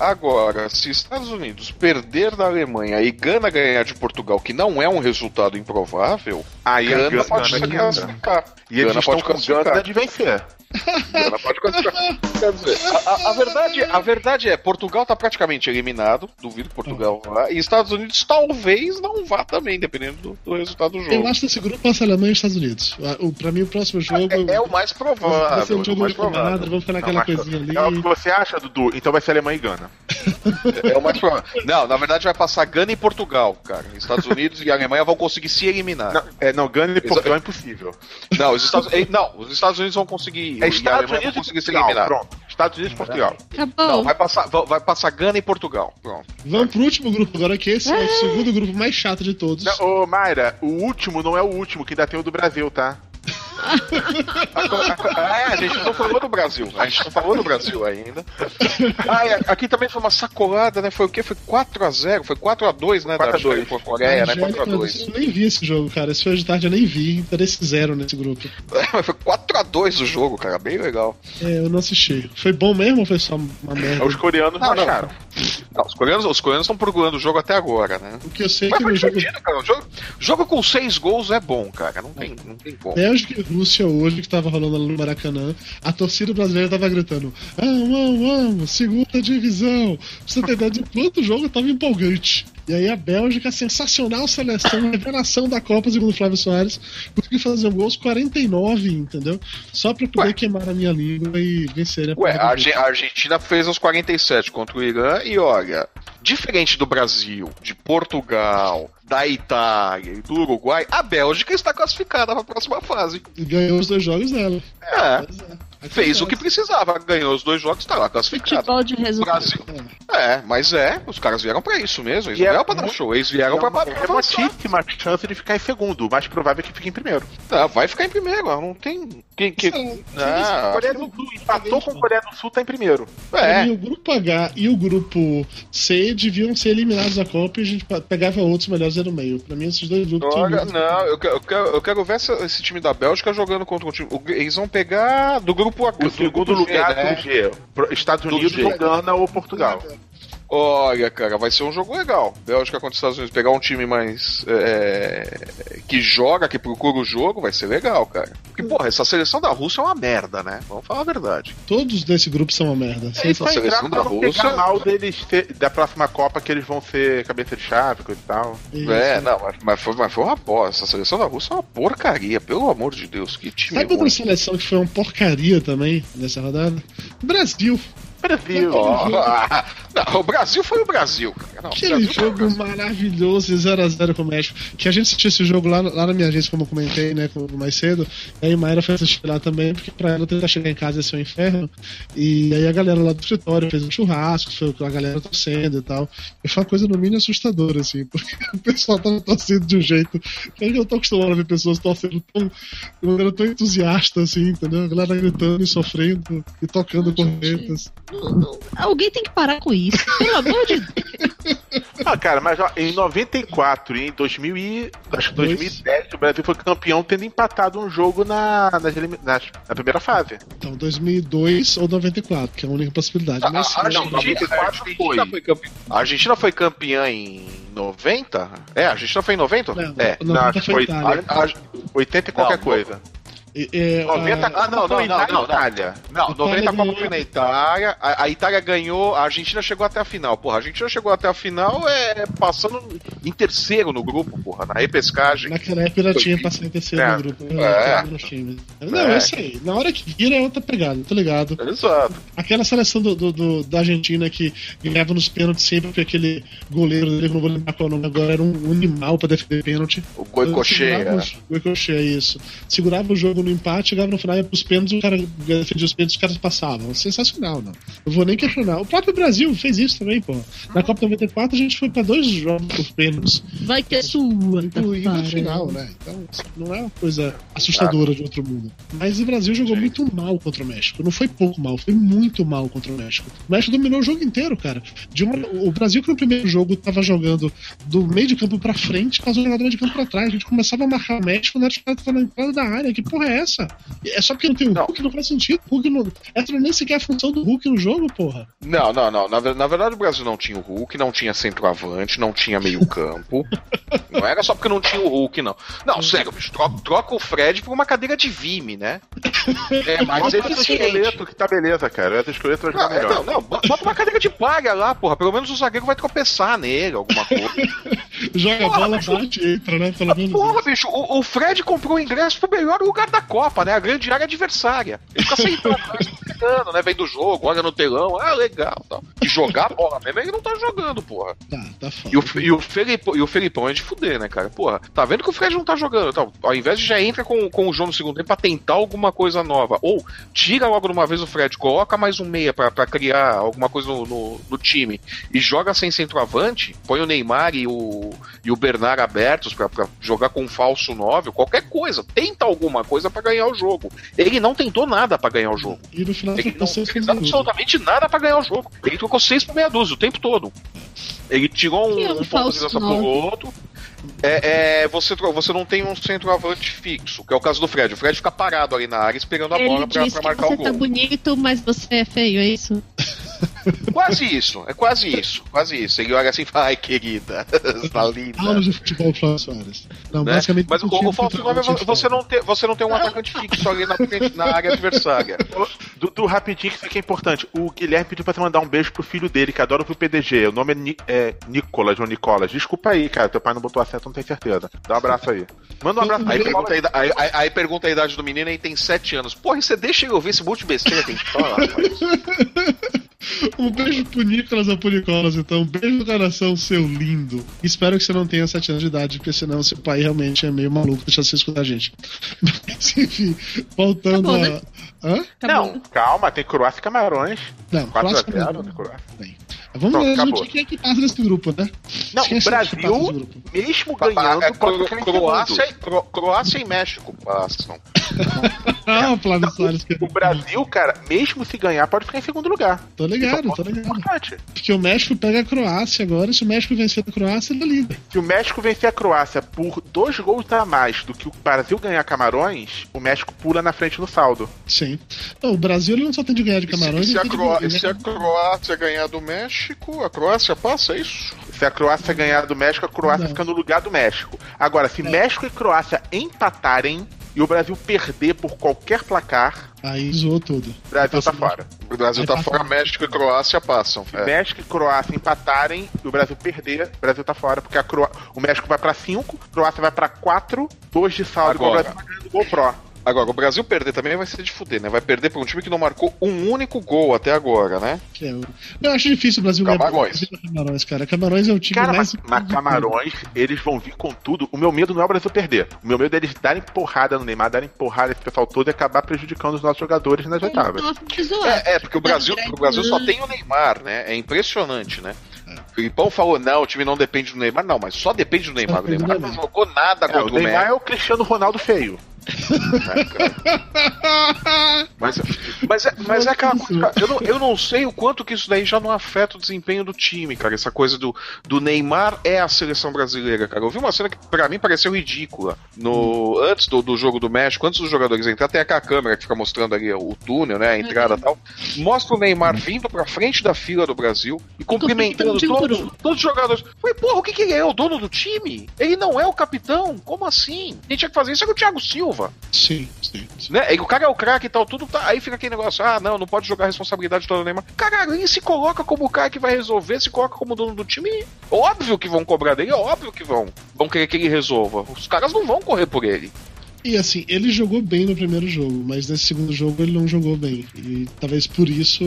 agora, se Estados Unidos perder da Alemanha e Gana ganhar de Portugal, que não é um resultado improvável, aí Gana, Gana pode se classificar. E eles Gana estão pode com Gana de vencer. Ela pode Quer dizer, a, a, verdade, a verdade é, Portugal tá praticamente eliminado. Duvido que Portugal vá. E Estados Unidos talvez não vá também, dependendo do, do resultado do jogo. Eu acho que esse grupo passa Alemanha e Estados Unidos. O, pra mim, o próximo jogo. É, é o mais provável. Vai ser um jogo mais provável. vamos ficar naquela não, coisinha ali. É o que você acha, Dudu? Então vai ser Alemanha e Gana. É o mais provável. Não, na verdade vai passar Gana e Portugal, cara. Estados Unidos e Alemanha vão conseguir se eliminar. Não, é, não Gana e Portugal é impossível. Não, os Estados, não, os Estados Unidos vão conseguir. É Estados Unidos conseguir se eliminar. Pronto. Estados Unidos e Portugal. Acabou. Não, vai passar, vai passar Gana e Portugal. Pronto. Vamos pro último grupo agora, que esse é o segundo grupo mais chato de todos. Não, ô, Mayra, o último não é o último, que ainda tem o do Brasil, tá? É, a gente não falou do Brasil. A gente não falou do Brasil ainda. Ah, aqui também foi uma sacolada, né? Foi o quê? Foi 4x0, foi 4x2, né? 4 da, 2 por Coreia, né? 4x2. Eu nem vi esse jogo, cara. Esse foi de tarde, eu nem vi. Interesse zero nesse grupo. É, mas foi 4x2 o jogo, cara. Bem legal. É, eu não assisti. Foi bom mesmo ou foi só uma merda? Os coreanos não, não acharam. Não, os coreanos os coreanos estão procurando o jogo até agora, né? O que eu sei é que no jogo... cara. O jogo... jogo com 6 gols é bom, cara. Não tem, não tem como. Bélgica Rússia hoje, que tava rolando no Maracanã, a torcida brasileira tava gritando: Vamos, vamos, vamos, segunda divisão. Pra você ter ideia de quanto o jogo tava empolgante. E aí a Bélgica, sensacional seleção, revelação da Copa, segundo Flávio Soares, conseguiu fazer um gol aos 49, entendeu? Só pra poder Ué. queimar a minha língua e vencer a Ué, a, a Argentina fez aos 47 contra o Irã e olha, diferente do Brasil, de Portugal, da Itália e do Uruguai, a Bélgica está classificada para a próxima fase. E ganhou os dois jogos dela. É. é. Fez o que precisava, ganhou os dois jogos, está lá classificado. Futebol de resultado. Brasil. É, mas é, os caras vieram para isso mesmo. Eles e não vieram é, para dar show, eles vieram para pra, pra remotíssima chance de ficar em segundo. O mais provável é que fique em primeiro. Tá, vai ficar em primeiro, não tem. Quem, que... ah, Coreia do Sul empatou com Coreia do Sul, tá em primeiro. É. E o grupo H e o grupo C deviam ser eliminados da Copa e a gente pegava outros melhores no meio. Pra mim, esses dois grupos. Olha, não, eu quero, eu quero, eu quero ver esse, esse, time da Bélgica jogando contra um time. Eles vão pegar do grupo A. O segundo lugar né? do G. Estados Unidos, Gana ou Portugal. Olha, cara, vai ser um jogo legal. Bélgica contra os Estados Unidos. Pegar um time mais. É, que joga, que procura o jogo, vai ser legal, cara. Porque, porra, essa seleção da Rússia é uma merda, né? Vamos falar a verdade. Todos desse grupo são uma merda. É, essa seleção da Rússia. canal deles ter, da próxima Copa que eles vão ser cabeça de chave e tal. Isso. É, não, mas foi, mas foi uma bosta. Essa seleção da Rússia é uma porcaria, pelo amor de Deus. Que time. Sabe outra seleção que foi uma porcaria também nessa rodada? Brasil. Brasil. Oh, não, o Brasil foi o Brasil. Não, Aquele Brasil jogo maravilhoso 0x0 com o México. Que a gente assistiu esse jogo lá, lá na minha agência, como eu comentei, né, mais cedo. E aí Mayra foi assistir lá também, porque pra ela tentar chegar em casa ia ser um inferno. E aí a galera lá do escritório fez um churrasco, foi a galera torcendo e tal. E foi uma coisa no mínimo assustadora, assim, porque o pessoal tava torcendo de um jeito. Eu não tô acostumado a ver pessoas torcendo tão, de maneira tão entusiasta, assim, entendeu? A galera gritando e sofrendo e tocando cornetas. Alguém tem que parar com isso? Pelo amor de Deus. Ah, cara, mas ó, em 94 e em 2000 e, acho que 2010 o Brasil foi campeão tendo empatado um jogo na, na, na primeira fase. Então, 2002 ou 94, que é a única possibilidade. A, mas, a, a, Argentina, a, Argentina foi. Campeã, a Argentina foi campeã em 90? É, a Argentina foi em 90? Não, é. Não, acho que foi, 80 e qualquer não, coisa. É, 90 a... ah, não, não, não, não, Itália. Não, não 90 a Copa foi na Itália. A, a, Itália ganhou, a Argentina chegou até a final. Porra, a Argentina chegou até a final é passando em terceiro no grupo, porra, na repescagem. Naquela época já tinha passado em terceiro é. no grupo. É. Não, é. é isso aí. Na hora que vira é outra pegada, tô ligado. Exato. Aquela seleção do, do, do, da Argentina que ganhava nos pênaltis sempre porque aquele goleiro dele, não vou lembrar qual nome agora, era um animal pra defender pênalti. O Goicochê. O Goicochê, isso. Segurava o jogo no empate, chegava no final, ia pros pênaltis, o cara defendia os pênaltis, os caras passavam. Sensacional, não. Eu vou nem questionar. O próprio Brasil fez isso também, pô. Na Copa 94 a gente foi pra dois jogos por pênaltis. Vai que é sua, Incluindo a final, né? Então, assim, não é uma coisa assustadora de outro mundo. Mas o Brasil jogou muito mal contra o México. Não foi pouco mal, foi muito mal contra o México. O México dominou o jogo inteiro, cara. De uma, o Brasil, que no primeiro jogo tava jogando do meio de campo pra frente, passou o jogador de campo pra trás. A gente começava a marcar o México, na hora tava na entrada da área. Que porra é essa? É só porque não tem o não. Hulk, não faz sentido. Hulk não. Essa nem sequer a função do Hulk no jogo, porra. Não, não, não. Na, na verdade, o Brasil não tinha o Hulk, não tinha centroavante, não tinha meio-campo. não era só porque não tinha o Hulk, não. Não, sério, bicho, troca, troca o Fred por uma cadeira de Vime, né? É mais eficiente. esqueleto que tá beleza, cara. Esse esqueleto vai ficar não, melhor. Não, não, bota uma cadeira de palha lá, porra. Pelo menos o zagueiro vai tropeçar nele, alguma coisa. Joga porra, bola, bicho, bate e entra, né? Pelo menos. Porra, bicho, o, o Fred comprou o ingresso pro melhor lugar da Copa, né? A grande área adversária. Ele fica sentado ficando, né? Vem do jogo, olha no telão, ah, legal tal. E jogar a bola mesmo, ele não tá jogando, porra. Tá, tá foda. E o, e o, Felipão, e o Felipão é de fuder, né, cara? Porra, tá vendo que o Fred não tá jogando? Então, ao invés de já entra com, com o João no segundo tempo pra tentar alguma coisa nova. Ou tira logo de uma vez o Fred, coloca mais um meia pra, pra criar alguma coisa no, no, no time e joga sem centroavante, põe o Neymar e o, e o Bernard abertos pra, pra jogar com um falso 9, qualquer coisa. Tenta alguma coisa para ganhar o jogo. Ele não tentou nada para ganhar o jogo. E no final ele não fez absolutamente nada para ganhar o jogo. Ele trocou seis por meia dúzia o tempo todo. Ele tirou um, um ponto de lança pro outro. É, é, você, você não tem um centroavante fixo, que é o caso do Fred. O Fred fica parado ali na área esperando a Ele bola pra, pra marcar o gol. Você tá bonito, mas você é feio, é isso? Quase isso, é quase isso, quase isso. Ele olha assim e fala, ai querida, tá linda. Aulas de futebol, Flávio Soares. Não, né? basicamente. Mas o, o falso 9 é você não, ter, você não tem um atacante fixo ali na, na área adversária. Dudu, rapidinho, que aqui é importante. O Guilherme pediu pra você mandar um beijo pro filho dele, que adora o PDG. O nome é, Ni é Nicolas, ou Nicolas. Desculpa aí, cara, teu pai não botou a seta, não tenho certeza. Dá um abraço aí. Manda um abraço aí. Pergunta a, aí, aí, aí, pergunta a idade do menino e tem 7 anos. Porra, e você deixa ele ouvir esse monte de besteira que a gente fala, Um beijo pro Nicolas ou pro Nicolas, então. Um beijo no coração, seu lindo. Espero que você não tenha 7 anos de idade, porque senão seu pai realmente é meio maluco deixar você escutar a gente. Mas, enfim, voltando tá bom, a. Né? Hã? Tá não, bom. calma, tem Croácia e Camarões. Não, 4 Croácia e Camarões. Tem. Vamos Pronto, ver acabou. quem é que passa nesse grupo, né? Não, o Brasil, mesmo ganhando, é, Cro Croácia, e, Cro Croácia e México passam. ah, Flávio Soares. O Brasil, cara, mesmo se ganhar, pode ficar em segundo lugar. Tô ligado, tô ligado. Importante. Porque o México pega a Croácia agora, se o México vencer a Croácia, ele é líder. Se o México vencer a Croácia por dois gols a mais do que o Brasil ganhar Camarões, o México pula na frente no saldo. Sim. Não, o Brasil ele não só tem de ganhar de Camarões. E se, se, a, se a Croácia ganhar do México, México, a Croácia passa, é isso? Se a Croácia ganhar do México, a Croácia não. fica no lugar do México. Agora, se é. México e Croácia empatarem e o Brasil perder por qualquer placar. Aí zoou tudo. O Brasil tá fora. O Brasil Aí tá fora, México e Croácia passam. Se é. México e Croácia empatarem e o Brasil perder, o Brasil tá fora, porque a Cro... o México vai pra 5, Croácia vai pra 4, 2 de saldo, Agora. o Brasil tá ganhando gol pro. Agora, o Brasil perder também vai ser de fuder, né? Vai perder pra um time que não marcou um único gol até agora, né? É, eu acho difícil o Brasil Camarões. ganhar Camarões, cara. Camarões é o time cara, mais. Mas, Camarões, eles vão vir com tudo. O meu medo não é o Brasil perder. O meu medo é eles darem porrada no Neymar, darem porrada nesse pessoal todo e acabar prejudicando os nossos jogadores nas oitavas. É, é, porque o Brasil, o Brasil só tem o Neymar, né? É impressionante, né? O Filipão falou, não, o time não depende do Neymar. Não, mas só depende do Neymar. O Neymar não jogou nada é, contra o, o Neymar. O Neymar é o Cristiano Ronaldo feio. Mas, mas, é, mas é aquela coisa, eu não, eu não sei o quanto que isso daí já não afeta o desempenho do time, cara. Essa coisa do, do Neymar é a seleção brasileira, cara. Eu vi uma cena que pra mim pareceu ridícula. No, antes do, do jogo do México, antes dos jogadores entrar, tem aquela câmera que fica mostrando ali o túnel, né? A entrada e tal. Mostra o Neymar vindo pra frente da fila do Brasil e cumprimentando todos, todos os jogadores. Falei, porra, o que, que ele é? O dono do time? Ele não é o capitão? Como assim? Quem tinha que fazer isso era o Thiago Silva. Sim, sim. sim. Né? O cara é o craque e tal, tudo tá. Aí fica aquele negócio, ah, não, não pode jogar a responsabilidade toda do Neymar. Caralho, ele se coloca como o cara que vai resolver, se coloca como dono do time. Óbvio que vão cobrar dele, óbvio que vão. Vão querer que ele resolva. Os caras não vão correr por ele. E assim, ele jogou bem no primeiro jogo, mas nesse segundo jogo ele não jogou bem. E talvez por isso.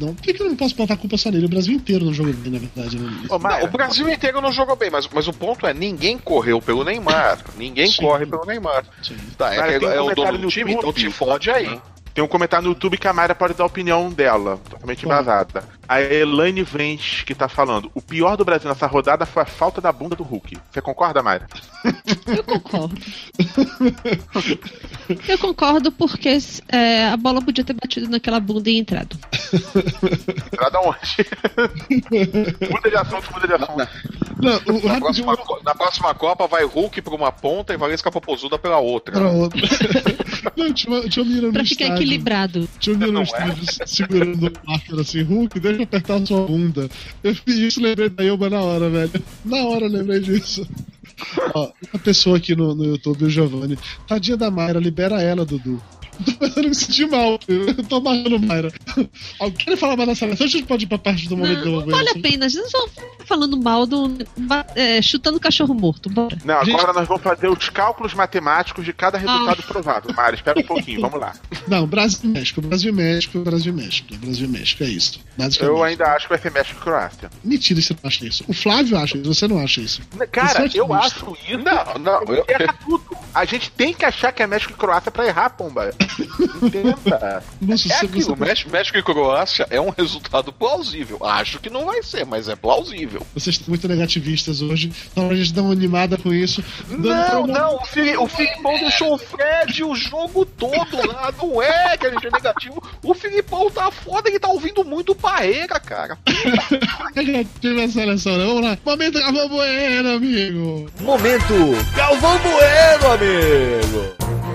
Não, por que, eu não posso botar a culpa só nele? O Brasil inteiro não jogou bem, na verdade. Né? Ô, não, o Brasil inteiro não jogou bem, mas, mas o ponto é: ninguém correu pelo Neymar. Ninguém Sim. corre pelo Neymar. Sim. Tá, é, que é, é o dono do time, então te fode aí. Tem um comentário no YouTube que a Mayra pode dar a opinião dela, totalmente vazada. A Elaine Vence que tá falando: o pior do Brasil nessa rodada foi a falta da bunda do Hulk. Você concorda, Mayra? Eu concordo. Eu concordo porque é, a bola podia ter batido naquela bunda e entrado. entrada onde? muda de assunto, muda de assunto. Não, o, na, próxima, na, próxima, Copa vai Hulk pra uma ponta e Valesca Popozuda pela outra. Pra outra. Não, tinha, tinha um pra ficar estádio, equilibrado. Tinha um menino no é. segurando o marker assim, Hulk, deixa eu apertar a sua bunda. Eu fiz isso, lembrei da Elba na hora, velho. Na hora eu lembrei disso. Ó, uma pessoa aqui no, no YouTube, o Giovanni. Tadinha da Mayra, libera ela, Dudu. Tô fazendo me sentir mal. Eu tô amarrando Mayra. Alguém falar mais da seleção? A gente pode ir pra parte do momento não, do Vale a pena. A gente só falando mal do. É, chutando cachorro morto. Bora. Não, agora gente... nós vamos fazer os cálculos matemáticos de cada resultado ah. provável. Mário, espera um pouquinho, vamos lá. Não, Brasil e México, Brasil e México, Brasil e México. Brasil e México, é isso. Eu ainda acho que vai ser México e Croácia. Mentira, você não acha isso. O Flávio acha isso, você não acha isso. Cara, eu acho isso. Não, não, eu... erra tudo. A gente tem que achar que é México e Croácia pra errar, pomba. Entenda. Nossa, é aquilo, México, México e Croácia é um resultado plausível. Acho que não vai ser, mas é plausível. Vocês estão muito negativistas hoje. Então a gente dá uma animada com isso. Não, não, o, Fili o Filipão deixou o Fred o jogo todo lá. Não é que a gente é negativo. O Filipão tá foda, ele tá ouvindo muito Parreira, cara. Tive a seleção, né? Vamos lá. Momento Galvão Bueno, amigo. Momento Galvão Bueno, amigo.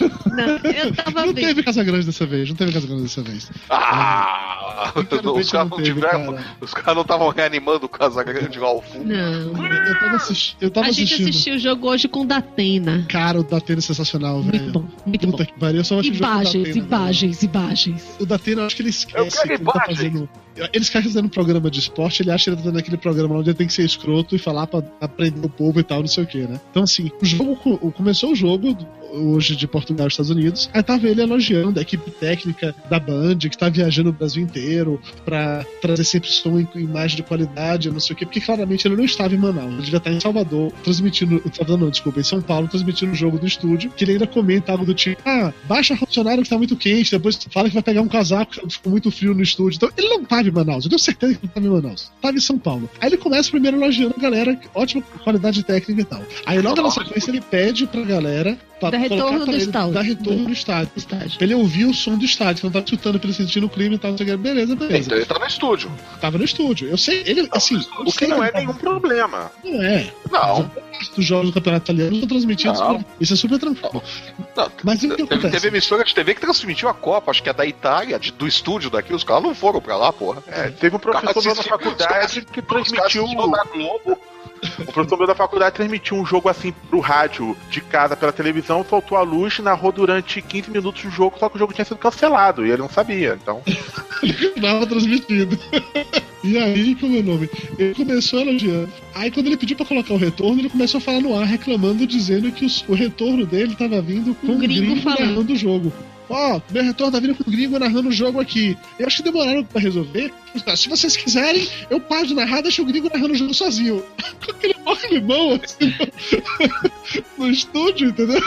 Não, eu tava Não bem. teve Casa Grande dessa vez, não teve Casa Grande dessa vez. Ah! Os caras não, não tiveram. Cara. Os caras não estavam reanimando o Casa Grande lá ao fundo. Não. Eu tava, assisti eu tava A gente assistindo. assistiu o jogo hoje com o Datena. Cara, o Datena é sensacional, velho. Muito bom, muito Puta bom. Que pariu, eu só imagens, imagens, imagens. O Datena, eu acho que ele esquece que ele tá fazendo. Ele esquece fazendo um programa de esporte, ele acha que ele tá fazendo aquele programa onde ele tem que ser escroto e falar pra aprender o povo e tal, não sei o que, né? Então, assim, o jogo começou o jogo hoje de Portugal e Estados Unidos. Aí tava ele elogiando a equipe técnica da Band, que tá viajando o Brasil inteiro para trazer sempre som em imagem de qualidade, não sei o quê, porque claramente ele não estava em Manaus. Ele já tá em Salvador, transmitindo, não, desculpa, em São Paulo, transmitindo o jogo do estúdio, que ele ainda comenta algo do tipo, ah, baixa funcionário que tá muito quente, depois fala que vai pegar um casaco que ficou muito frio no estúdio. Então, ele não tava Manaus, eu tenho certeza que não tava em Manaus. Tava em São Paulo. Aí ele começa primeiro elogiando a galera, ótima qualidade técnica e tal. Aí logo na sequência ele pede pra galera Pra retorno do estádio. Dar retorno do estádio. estádio. Ele ouviu o som do estádio, não tava chutando pra ele sentir no clima e tal, beleza, beleza. Então ele tá no estúdio. Tava no estúdio. Eu sei, ele, assim. O que não é nenhum problema. Não é. Não. Os jogos do Campeonato Italiano estão transmitidos. Não. Isso é super tranquilo. Não. Mas o que teve, teve emissora de TV que transmitiu a Copa, acho que é da Itália, de, do estúdio daqui. Os caras não foram pra lá, porra. É, teve um professor da faculdade que transmitiu. Globo o professor meu da faculdade transmitiu um jogo assim pro rádio de casa pela televisão, soltou a luz, narrou durante 15 minutos o jogo, só que o jogo tinha sido cancelado e ele não sabia, então. Tava transmitido. E aí, como é o nome? Ele começou elogiando. Aí, quando ele pediu pra colocar o retorno, ele começou a falar no ar, reclamando, dizendo que os, o retorno dele tava vindo com um gringo, gringo narrando o jogo. Ó, oh, meu retorno tá vindo com o gringo narrando o jogo aqui. Eu acho que demoraram pra resolver. Se vocês quiserem, eu paro de narrar, deixa o gringo narrando o jogo sozinho. Com aquele maior limão, assim, no, no estúdio, entendeu?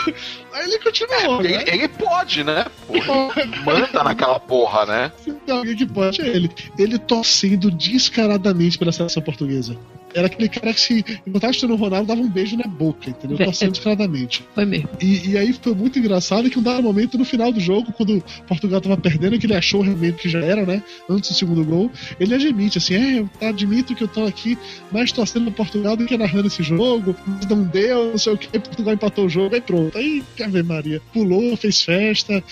Aí ele continuou. É, né? ele, ele, pode, né? Porra, manda naquela porra, né? Se tem alguém que pode, é ele. Ele torcendo descaradamente pela seleção portuguesa. Era aquele cara que se encontrasse no Ronaldo dava um beijo na boca, entendeu? Torcendo descaradamente. Foi mesmo. E, e, aí foi muito engraçado que um dado momento no final do jogo, quando Portugal tava perdendo, que ele achou realmente que já era, né? Antes do segundo gol, ele admite assim: é, eu admito que eu tô aqui mais torcendo Portugal do que narrando esse jogo, mas não deu, não sei o que, Portugal empatou o jogo, aí pronto. Aí, Ave Maria, pulou, fez festa,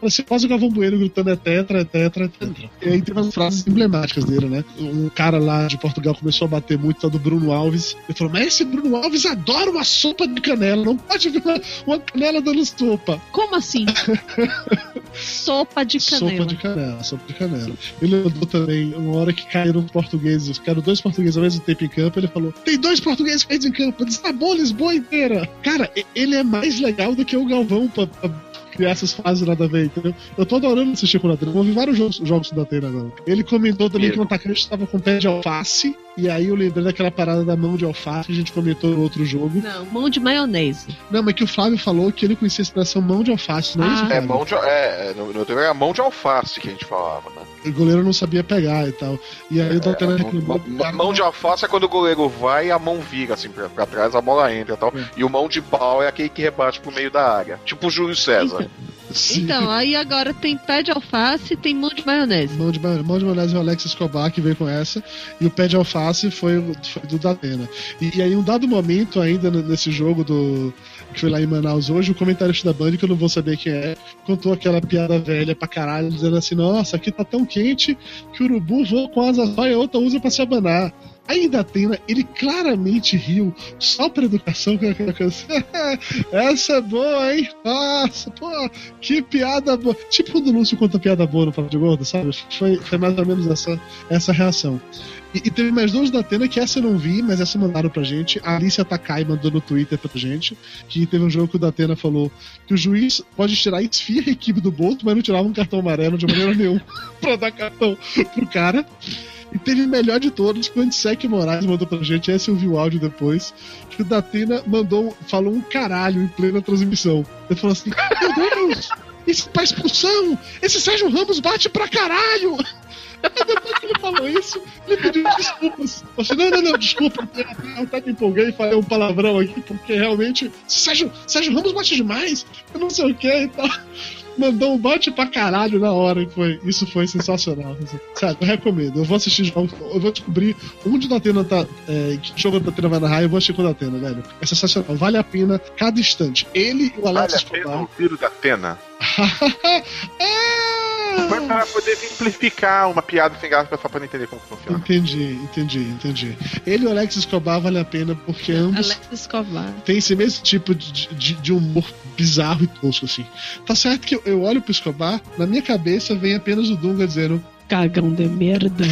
parecia quase o Galvão Bueno gritando é tetra, é tetra, é tetra. E aí tem umas frases emblemáticas dele, né? Um cara lá de Portugal começou a bater muito, do Bruno Alves. Ele falou, mas esse Bruno Alves adora uma sopa de canela, não pode ver uma, uma canela dando sopa. Como assim? sopa de canela. Sopa de canela, sopa de canela. Ele mandou também, uma hora que caíram portugueses, ficaram dois portugueses ao mesmo tempo em campo, ele falou, tem dois portugueses caídos em campo, desabou Lisboa inteira. Cara, ele é mais legal do que o Galvão pra, pra criar essas fases nada a ver, entendeu? Eu tô adorando assistir com o Datena. Eu vi vários jogos, jogos do Datena agora. Ele comentou também que o atacante estava com pé de alface. E aí eu lembrei daquela parada da mão de alface que a gente comentou no outro jogo. Não, mão de maionese. Não, mas que o Flávio falou que ele conhecia a expressão mão de alface, não é isso? Ah. É, mão de, é, no, no era mão de alface que a gente falava, né? O goleiro não sabia pegar e tal. E aí é, o Datena reclamou. Mão de alface é quando o goleiro vai e a mão vira assim pra, pra trás, a bola entra e tal. É. E o mão de pau é aquele que rebate pro meio da área. Tipo o Júlio César. Sim. Então, aí agora tem pé de alface e tem mão de maionese. Mão de, mão de maionese é o Alex Escobar que veio com essa. E o pé de alface foi, foi do Datena. E, e aí, um dado momento ainda nesse jogo do que foi lá em Manaus hoje, o comentarista da Band, que eu não vou saber quem é, contou aquela piada velha pra caralho, dizendo assim: Nossa, aqui tá tão quente que o urubu voa com asas e a outra usa pra se abanar. Aí da Atena, ele claramente riu, só pra educação, com aquela coisa assim, essa é boa, hein? Nossa, pô, que piada boa. Tipo o Lúcio conta piada boa no Papo de Gordo, sabe? Foi, foi mais ou menos essa, essa reação. E, e, teve mais dois da Atena, que essa eu não vi, mas essa mandaram pra gente. A Alicia Takai mandou no Twitter pra gente, que teve um jogo que o Datena falou que o juiz pode tirar a esfia a equipe do Bolt, mas não tirava um cartão amarelo de maneira nenhuma pra dar cartão pro cara. E teve o melhor de todos, que o Antisec Moraes mandou pra gente, esse eu vi o áudio depois, que o Datena mandou, falou um caralho em plena transmissão. Ele falou assim: Meu Deus, isso tá expulsão! Esse Sérgio Ramos bate pra caralho! Depois que ele falou isso, ele pediu desculpas. Eu falei, não, não, não, desculpa, eu até me empolguei e falei um palavrão aqui, porque realmente Sérgio, Sérgio Ramos bate demais, eu não sei o que e tal mandou um bote pra caralho na hora. E foi, isso foi sensacional. Sério, eu recomendo. Eu vou assistir jogos, eu vou descobrir onde o Datena tá. É, que jogo o Datena vai narrar, eu vou assistir com o Datena, velho. É sensacional. Vale a pena cada instante. Ele e o Alex vale a pena o da Atena? é! Foi para poder simplificar uma piada sem graça só pra entender como funciona. Entendi, entendi, entendi. Ele e o Alex Escobar vale a pena porque ambos. Alex Escobar. Tem esse mesmo tipo de, de, de humor bizarro e tosco, assim. Tá certo que eu, eu olho pro Escobar, na minha cabeça vem apenas o Dunga dizendo: cagão de merda.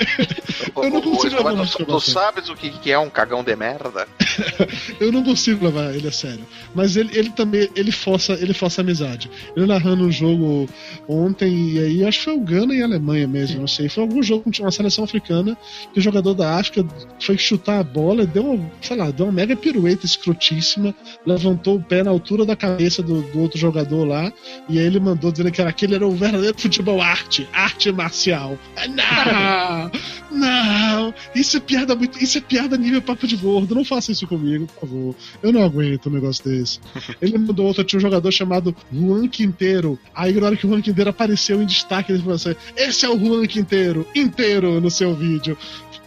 eu não consigo levar tu, tu sabes o que, que é um cagão de merda? eu não consigo levar ele a sério. Mas ele, ele também, ele força, ele força amizade. Ele narrando um jogo ontem, e aí acho que foi o Gana e a Alemanha mesmo, não sei. Foi algum jogo com uma seleção africana que o jogador da África foi chutar a bola, deu, sei lá, deu uma mega pirueta escrotíssima, levantou o pé na altura da cabeça do, do outro jogador lá, e aí ele mandou dizendo que era, aquele era o verdadeiro futebol arte, arte marcial. Não, não, isso é piada muito, isso é piada nível papo de gordo, não faça isso comigo, por favor. Eu não aguento um negócio desse. Ele mandou outro, tinha um jogador chamado Juan Quinteiro. Aí na hora que o Juan Quinteiro apareceu em destaque, ele falou assim, esse é o Juan Quinteiro, inteiro no seu vídeo.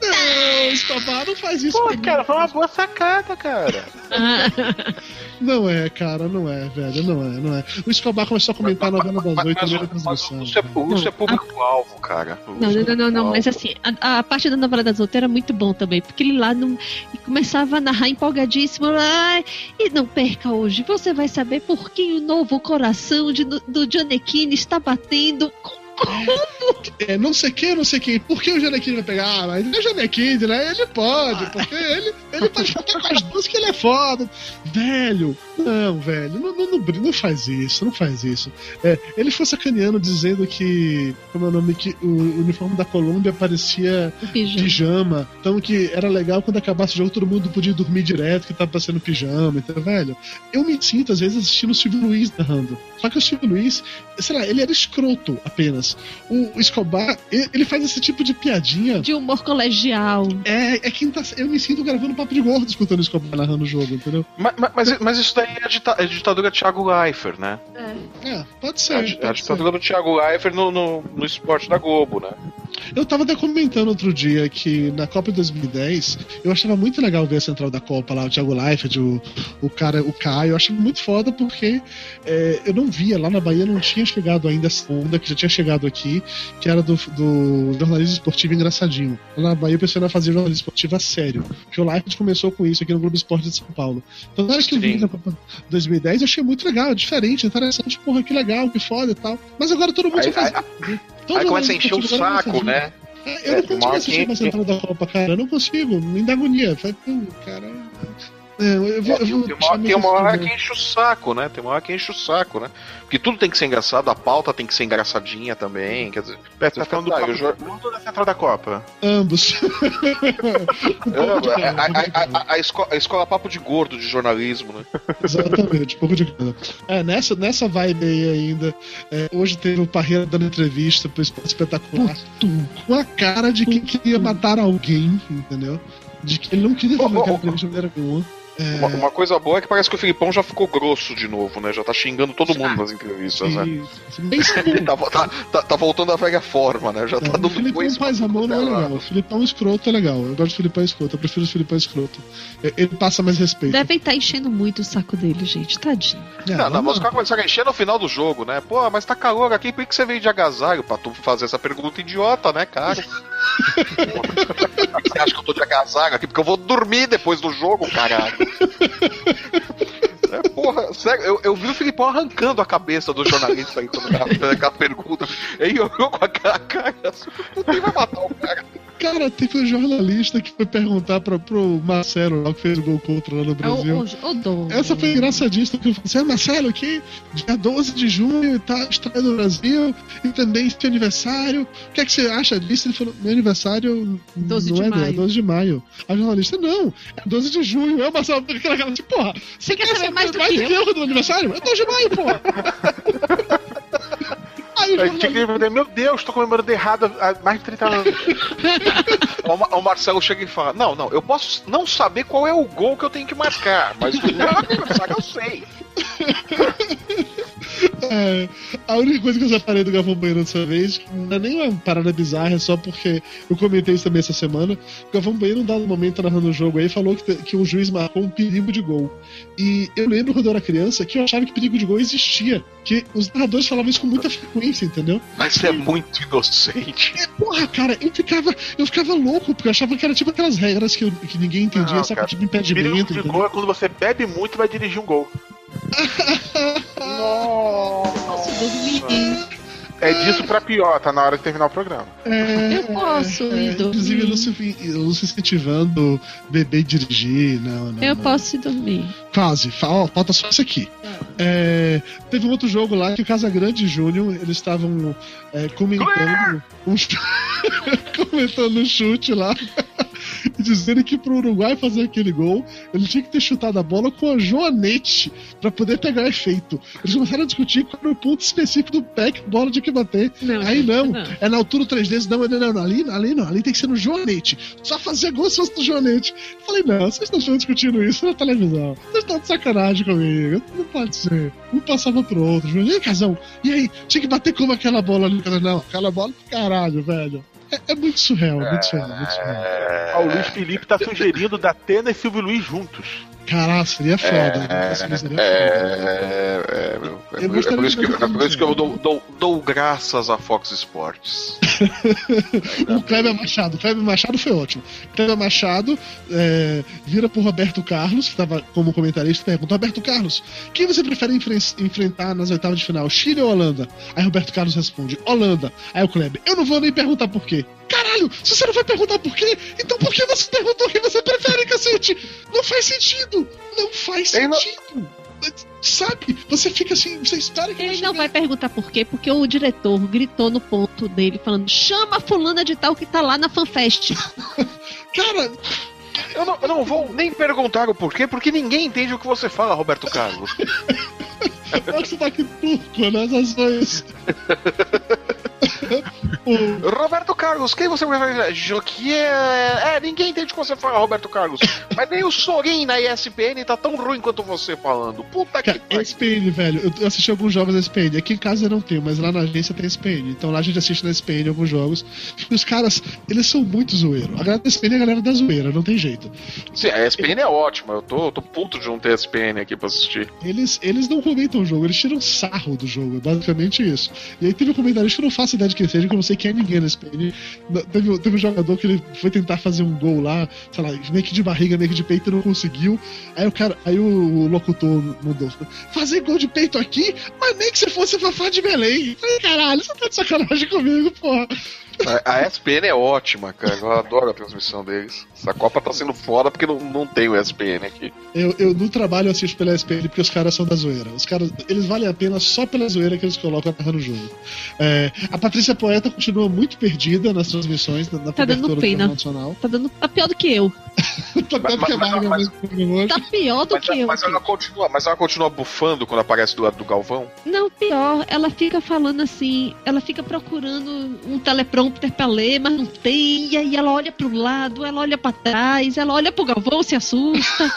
Não, Escobar, não faz isso. Pô, cara, foi uma boa sacada, cara. não é, cara, não é, velho, não é, não é. O Escobar começou a comentar a novela das oito na transmissão. Isso é, isso é público-alvo, cara. Não, não, não, não, mas assim, a, a, parte da novela das oito era muito bom também, porque ele lá não, começava a narrar empolgadíssimo, ah, e não perca hoje, você vai saber por que o novo coração de, do Johnny Keane está batendo com é, não sei quem, não sei quem. Por que o Janequine vai pegar? Ah, mas ele é Janequine, né? Ele pode, porque ele, ele pode ficar com as duas que ele é foda. Velho, não, velho, não, não, não, não faz isso, não faz isso. É, ele foi sacaneando dizendo que, como é o nome, que o uniforme da Colômbia parecia pijama. pijama. Então que era legal quando acabasse o jogo todo mundo podia dormir direto, que tava passando pijama, então, velho. Eu me sinto, às vezes, assistindo o Silvio Luiz narrando. Só que o Silvio Luiz, sei lá, ele era escroto apenas. Mas o Escobar, ele faz esse tipo de piadinha. De humor colegial. É, é quinta. Eu me sinto gravando papo de gordo escutando o Escobar narrando o jogo, entendeu? Mas, mas, mas isso daí é a, dita, é a ditadura Thiago Leifert, né? É. é pode ser. É a, pode a ditadura ser. do Thiago Leifert no, no, no esporte da Globo, né? Eu tava até comentando outro dia que na Copa de 2010 eu achava muito legal ver a central da Copa lá, o Thiago Leifert, o, o cara, o Caio. Eu acho muito foda porque é, eu não via lá na Bahia, não tinha chegado ainda essa onda que já tinha chegado aqui, que era do, do jornalismo esportivo engraçadinho. Lá na Bahia o pessoal ia fazer jornalismo esportivo a sério. Porque o Leifert começou com isso aqui no Globo Esporte de São Paulo. Então na hora que eu vi na Copa 2010 eu achei muito legal, diferente, interessante, porra, que legal, que foda e tal. Mas agora todo mundo aí, faz. Aí, aí começa a encher o saco, né? Eu não consigo assistir mais entrada da Copa, cara. Eu não consigo, me dá agonia. Cara. Eu vou, eu vou tem uma, tem uma hora que enche o saco, né? Tem uma hora que enche o saco, né? Porque tudo tem que ser engraçado, a pauta tem que ser engraçadinha também. Quer dizer, Beto, tá falando do papo jo... mundo da Central da Copa? Ambos. a, a, a, a, escola, a escola Papo de Gordo de jornalismo, né? Exatamente, pouco de cada. É, nessa, nessa vibe aí ainda, é, hoje teve o Parreira dando entrevista pro Esporte Espetacular com a cara de quem queria matar alguém, entendeu? De que ele não queria fazer oh, aquela entrevista de maneira nenhuma. É... Uma, uma, coisa boa é que parece que o Filipão já ficou grosso de novo, né? Já tá xingando todo mundo nas entrevistas, né? tá, tá, tá, tá, voltando à velha forma, né? Já é, tá dando O Filipão faz a mão não é legal. O Filipão escroto é legal. Eu gosto do Filipão escroto. Eu prefiro o Filipão escroto. Ele passa mais respeito. Devem estar tá enchendo muito o saco dele, gente. Tadinho. É, não, não, os caras começaram a encher no final do jogo, né? Pô, mas tá calor aqui, por que você veio de agasalho? Pra tu fazer essa pergunta idiota, né, cara? você acha que eu tô de agasalho aqui? Porque eu vou dormir depois do jogo, caralho. É, porra, sério, eu, eu vi o Filipão arrancando a cabeça do jornalista aí quando ele aquela pergunta. Aí eu com aquela cara, quem vai matar o cara? Cara, teve um jornalista que foi perguntar pra, pro Marcelo, lá, que fez o gol contra lá no Brasil. É o, o, o Essa foi engraçadíssima, que eu falei assim, ah, Marcelo, aqui, dia 12 de junho, tá estreia no Brasil, e também seu aniversário. O que é que você acha disso? Ele falou, meu aniversário 12 não é, maio. é 12 de maio. A jornalista, não, é 12 de junho. É o Marcelo, aquela cara, tipo, porra, você, quer saber mais do mais que eu? do aniversário? É 12 de maio, porra. Eu tinha que dizer, meu Deus, tô comemorando errado há mais de 30 anos. o, Marcelo chega e fala: Não, não, eu posso não saber qual é o gol que eu tenho que marcar, mas o aniversário eu sei. É, a única coisa que eu separei do Galvão Bueno dessa vez não é nem uma parada bizarra, é só porque eu comentei isso também essa semana. O Galvão Bueno, um dado momento, narrando o jogo aí, falou que, que o juiz marcou um perigo de gol. E eu lembro quando eu era criança que eu achava que perigo de gol existia. Que os narradores falavam isso com muita frequência, entendeu? Mas é muito inocente. É, porra, cara, eu ficava, eu ficava louco, porque eu achava que era tipo aquelas regras que, eu, que ninguém entendia, não, sabe? Cara, tipo impedimento. Perigo de gol é quando você bebe muito e vai dirigir um gol. Nossa, dormir. É disso pra pior, tá na hora de terminar o programa. É, eu posso é, ir dormir. Inclusive, eu não se incentivando beber e dirigir, não, não Eu não. posso ir dormir. Quase, ó, falta só isso aqui. É, teve um outro jogo lá que o Casagrande e Júnior, eles estavam é, comentando um, comentando um chute lá dizendo que pro Uruguai fazer aquele gol, ele tinha que ter chutado a bola com a joanete para poder pegar efeito. Eles começaram a discutir qual era o ponto específico do pé que a bola tinha que bater. Não, Aí não, não, é na altura 3 dedos, não, não, não, ali, ali não, ali tem que ser no joanete. Só fazer gol se fosse no joanete. Eu falei, não, vocês estão discutindo isso na televisão. Vocês estão de sacanagem comigo. Não pode ser. Um passava pro outro. E aí, Casão? E aí? Tinha que bater como aquela bola ali? Não, aquela bola, caralho, velho. É, é, muito surreal, muito surreal, muito surreal. É... o Luiz Felipe tá sugerindo da Atena e Silvio Luiz juntos. Caralho, seria foda. É, seria foda. É, é, é, é, por isso que, é por isso que eu dou, dou, dou graças a Fox Sports. o Kleber Machado. O Kleber Machado foi ótimo. Kleber Machado é, vira pro Roberto Carlos, que estava como comentarista, e pergunta: Roberto Carlos, quem você prefere enfre enfrentar nas oitavas de final, Chile ou Holanda? Aí Roberto Carlos responde: Holanda. Aí o Kleber: Eu não vou nem perguntar por quê. Caralho, se você não vai perguntar por quê, então por que você perguntou quem você prefere, cacete? Não faz sentido! Não faz sentido! Não... Sabe? Você fica assim, você espera que Ele não vai perguntar por quê, porque o diretor gritou no ponto dele, falando: chama a fulana de tal que tá lá na FanFest. Cara, eu não, eu não, vou nem perguntar o porquê, porque ninguém entende o que você fala, Roberto Carlos. é que você tá aqui turco, né? Essas coisas. Roberto Carlos, quem você vai Joquier. É, ninguém entende como você fala, Roberto Carlos. Mas nem o Sorin na ESPN tá tão ruim quanto você falando. Puta que pariu. ESPN, velho. Eu assisti alguns jogos da ESPN. Aqui em casa eu não tenho, mas lá na agência tem ESPN. Então lá a gente assiste na ESPN alguns jogos. E os caras, eles são muito zoeiros. A galera da ESPN é a galera da zoeira, não tem jeito. Sim, a ESPN é ótima. Eu tô, eu tô puto de não ter ESPN aqui pra assistir. Eles, eles não comentam o jogo, eles tiram sarro do jogo. É basicamente isso. E aí teve um comentarista que eu não faço ideia de quem seja, que eu não sei quem é ninguém na ESPN. Teve, teve um jogador que ele foi tentar fazer um gol lá, sei lá, meio que de barriga, meio que de peito não conseguiu. Aí o cara, aí o, locutor mudou. Fazer gol de peito aqui? Mas nem que você fosse Fafá de Belém. Falei, caralho, você tá de sacanagem comigo, porra. A, ESPN é ótima, cara. Eu adoro a transmissão deles. Essa Copa tá sendo foda porque não, não tem o ESPN aqui. Eu, eu no trabalho assisto pela ESPN porque os caras são da zoeira. Os caras, eles valem a pena só pela zoeira que eles colocam no jogo. É, a Patrícia Poeta continua muito perdida nas transmissões, na, na tá dando pena. nacional. Tá dando tá pior do que eu. Tá, mas, mas, mas, mas, tá pior do que eu. Mas ela, continua, mas ela continua bufando quando aparece do lado do Galvão? Não, pior. Ela fica falando assim, ela fica procurando um teleprompter pra ler, mas não tem. E aí ela olha pro lado, ela olha pra trás, ela olha pro Galvão, se assusta.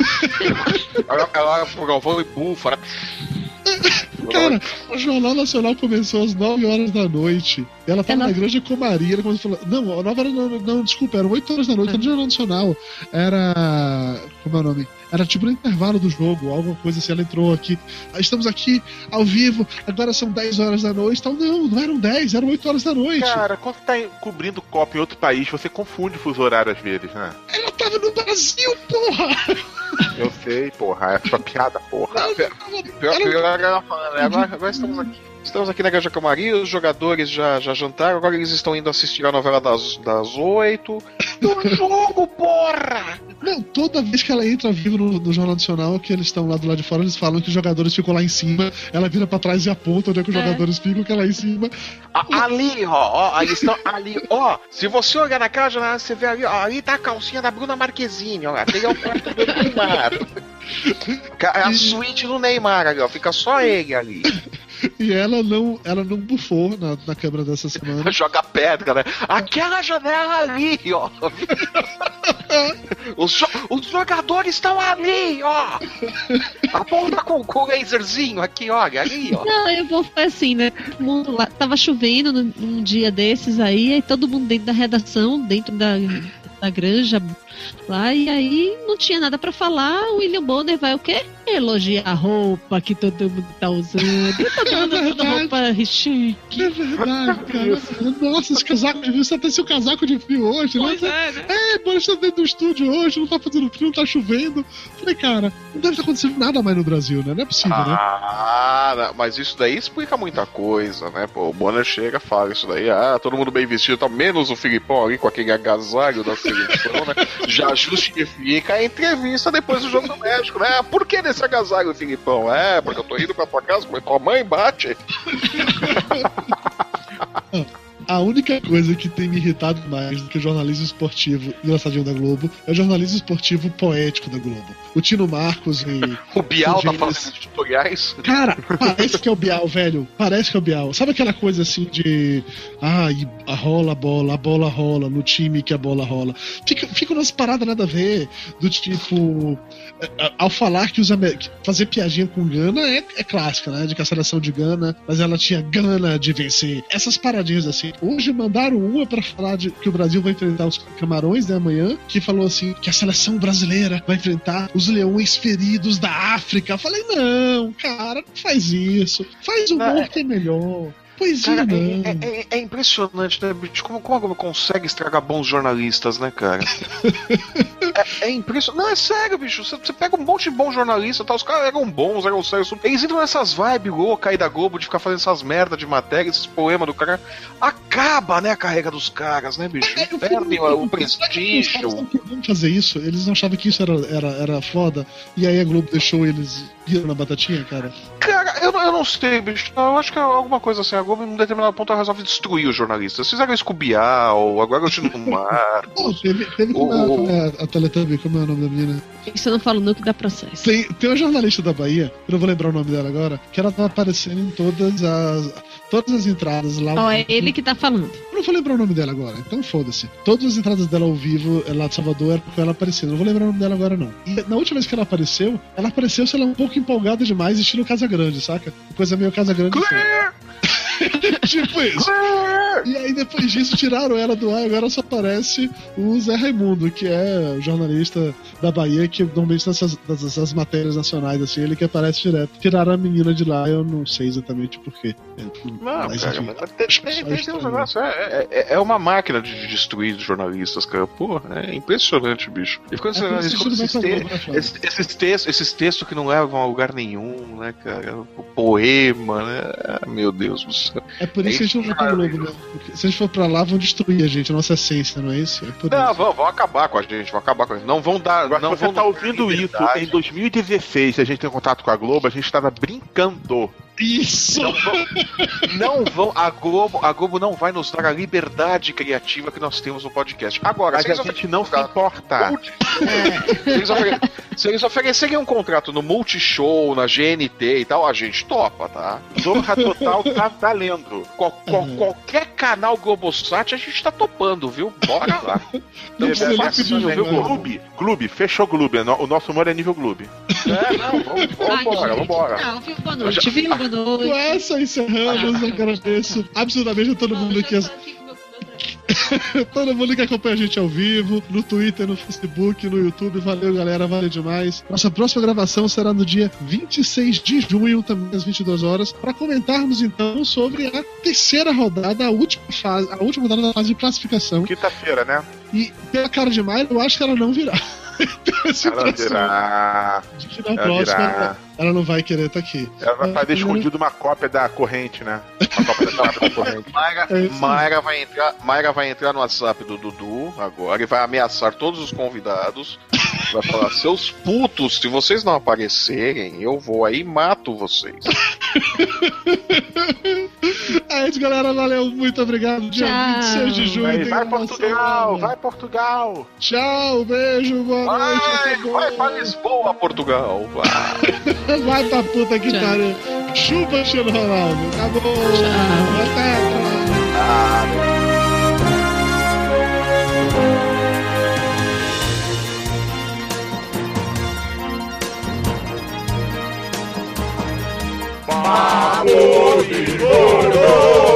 ela, ela olha pro Galvão e bufa, né? Cara, o Jornal Nacional começou às 9 horas da noite. Ela tava ela... na Grande Comaria. Ela começou a falar. Não, 9 horas. Não, não, desculpa, eram 8 horas da noite. Era no Jornal Nacional. Era. Como é o nome? Era tipo no intervalo do jogo, alguma coisa assim. Ela entrou aqui. Estamos aqui ao vivo, agora são 10 horas da noite. Então, não, não eram 10, eram 8 horas da noite. Cara, quando você tá cobrindo Copa em outro país, você confunde o fuso horário às vezes, né? Ela tava no Brasil, porra! Eu sei, porra, é sua piada, porra. Não, pior, pior, pior, ela agora, agora estamos aqui. Estamos aqui na Granja Camari, os jogadores já, já jantaram, agora eles estão indo assistir a novela das, das 8. Do jogo, porra! Não, toda vez que ela entra vivo no, no, Jornal Nacional, que eles estão lá do lado de fora, eles falam que os jogadores ficam lá em cima, ela vira pra trás e aponta onde é que os é. jogadores ficam, que é lá em cima. ali, ó, ó, eles estão ali, ó. Se você olhar na cara, você vê ali, ó, ali tá a calcinha da Bruna Marquezine, ó. Tem o quarto do Neymar. É a suíte do Neymar ali, ó. Fica só ele ali. E ela não, ela não bufou na, na câmera dessa semana. Joga pedra, né? Aquela janela ali, ó. os, jo os jogadores estão ali, ó. Aponta com, com o laserzinho aqui, olha, ali, ó. Não, eu vou assim, né? Todo mundo lá, tava chovendo num dia desses aí, aí todo mundo dentro da redação, dentro da, da granja lá, e aí não tinha nada para falar, o William Bonner vai o quê? Elogiar a roupa que todo mundo tá usando. Tá dando é toda roupa chique. É verdade, cara. Nossa, esse casaco de frio, você até seu casaco de frio hoje, né? pois né? É, né? É, bora estar dentro do estúdio hoje, não tá fazendo frio, não tá chovendo. Falei, cara, não deve estar acontecendo nada mais no Brasil, né? Não é possível, ah, né? Ah, mas isso daí explica muita coisa, né? Pô, o Bonner chega fala isso daí, ah, todo mundo bem vestido, tá menos o Filipão ali com aquele agasalho da seleção, né? Já justifica a entrevista depois do jogo do México, né? Por que nesse agasalho, Filipão? É, porque eu tô indo pra tua casa, porque tua mãe bate. A única coisa que tem me irritado mais do que o jornalismo esportivo engraçadinho da Globo é o jornalismo esportivo poético da Globo. O Tino Marcos e. o Bial tá fazendo tutoriais? Cara, parece que é o Bial, velho. Parece que é o Bial. Sabe aquela coisa assim de. Ah, a rola a bola, a bola rola no time que a bola rola. Fica, fica umas paradas nada a ver. Do tipo. É, ao falar que os fazer piadinha com Gana é, é clássica, né? De que a seleção de Gana, mas ela tinha gana de vencer. Essas paradinhas assim. Hoje mandaram uma para falar de que o Brasil vai enfrentar os Camarões, né, amanhã, que falou assim que a seleção brasileira vai enfrentar os leões feridos da África. Eu falei, não, cara, não faz isso. Faz o humor que é melhor. Poesia, cara, é, é, é, impressionante, né, bicho? Como, como a Globo consegue estragar bons jornalistas, né, cara? é, é, impressionante. Não, é sério, bicho. Você, você, pega um monte de bons jornalistas, tá? os caras eram bons, eram sérios. Eles entram nessas vibes loucas aí da Globo de ficar fazendo essas merdas de matéria, esses poemas do cara. Acaba, né, a carreira dos caras, né, bicho? É, Perdem o prestígio. Eles fazer isso, eles achavam que isso era, era, era foda, e aí a Globo deixou eles viram na batatinha, cara? Cara, eu, eu não sei, bicho. Eu acho que é alguma coisa assim. A Globo, em um determinado ponto, ela resolve destruir os jornalistas. Fizeram Scoobial, agora eu no mar. Pô, teve, teve o, como é, a, a Teletubby, como é o nome da menina? Isso eu não falo nunca da processo. Tem, tem uma jornalista da Bahia, eu não vou lembrar o nome dela agora, que ela tá aparecendo em todas as todas as entradas lá. Ó, oh, é ele que tá falando. Eu não vou lembrar o nome dela agora, então foda-se. Todas as entradas dela ao vivo lá de Salvador era com ela aparecendo. Não vou lembrar o nome dela agora, não. E na última vez que ela apareceu, ela apareceu, sei lá, um pouco empolgada demais, estilo Casa Grande, saca? Coisa meio Casa Grande. tipo isso. E aí depois disso tiraram ela do ar, agora só aparece o Zé Raimundo, que é o jornalista da Bahia, que normalmente nessas, nessas matérias nacionais, assim, ele que aparece direto. Tiraram a menina de lá, eu não sei exatamente porquê. É, não, mas, cara, mas tem, tem, tem um negócio, é, é, é, é, uma máquina de destruir jornalistas, cara. Porra, é impressionante, bicho. E assim, é, esses, te, esses, esses, textos, esses textos que não levam a lugar nenhum, né, cara? O poema, né? Ah, meu Deus do céu. É por isso que a gente não vai pra Globo, né? Porque se a gente for pra lá, vão destruir a gente, a nossa essência, não é isso? É não, vão, vão acabar com a gente, vão acabar com a gente. Não vão dar. Agora, não você vão tá ouvindo isso em 2016, a gente tem contato com a Globo, a gente estava brincando. Isso! Não vão, não vão, a Globo, a Globo não vai nos dar a liberdade criativa que nós temos no podcast. Agora, Mas a gente não se importa. É. Se, eles se eles oferecerem um contrato no Multishow, na GNT e tal, a gente topa, tá? Zorra Total tá valendo. Qual, qual, uhum. Qualquer canal Globosat a gente tá topando, viu? Bora lá. Não é facinho, viu, Gloob? Gloob, fechou Gloob. O nosso humor é nível Gloob. É, não, vamos, vambora, vambora. Não, viu, boa noite, viu, boa noite. Com essa encerramos, agradeço absolutamente a todo mundo que... Todo mundo que acompanha a gente ao vivo, no Twitter, no Facebook, no YouTube. Valeu, galera. Valeu demais. Nossa próxima gravação será no dia 26 de junho, também às 22 horas, para comentarmos então sobre a terceira rodada, a última fase, a última rodada da fase de classificação. Quinta-feira, né? E pela cara de Maio, eu acho que ela não virá. Ela virá. De na ela virá. Ela, não vai querer estar tá aqui. Ela vai fazer é, escondido uma cópia da corrente, né? Uma cópia da, corrente. Mayra, é Mayra, vai entrar, Mayra vai entrar no WhatsApp do Dudu agora e vai ameaçar todos os convidados. Vai falar, seus putos, se vocês não aparecerem, eu vou aí e mato vocês. é isso, galera. Valeu, muito obrigado. Dia Tchau. 26 de junho. Aí, vai Portugal, vai Portugal. Tchau, beijo, boa vai, noite. Vai pra Lisboa, Portugal. Vai, vai pra puta que pariu. Chupa, Cristiano Ronaldo. Acabou. Tchau. Até. Tchau. máa kórìí kóró.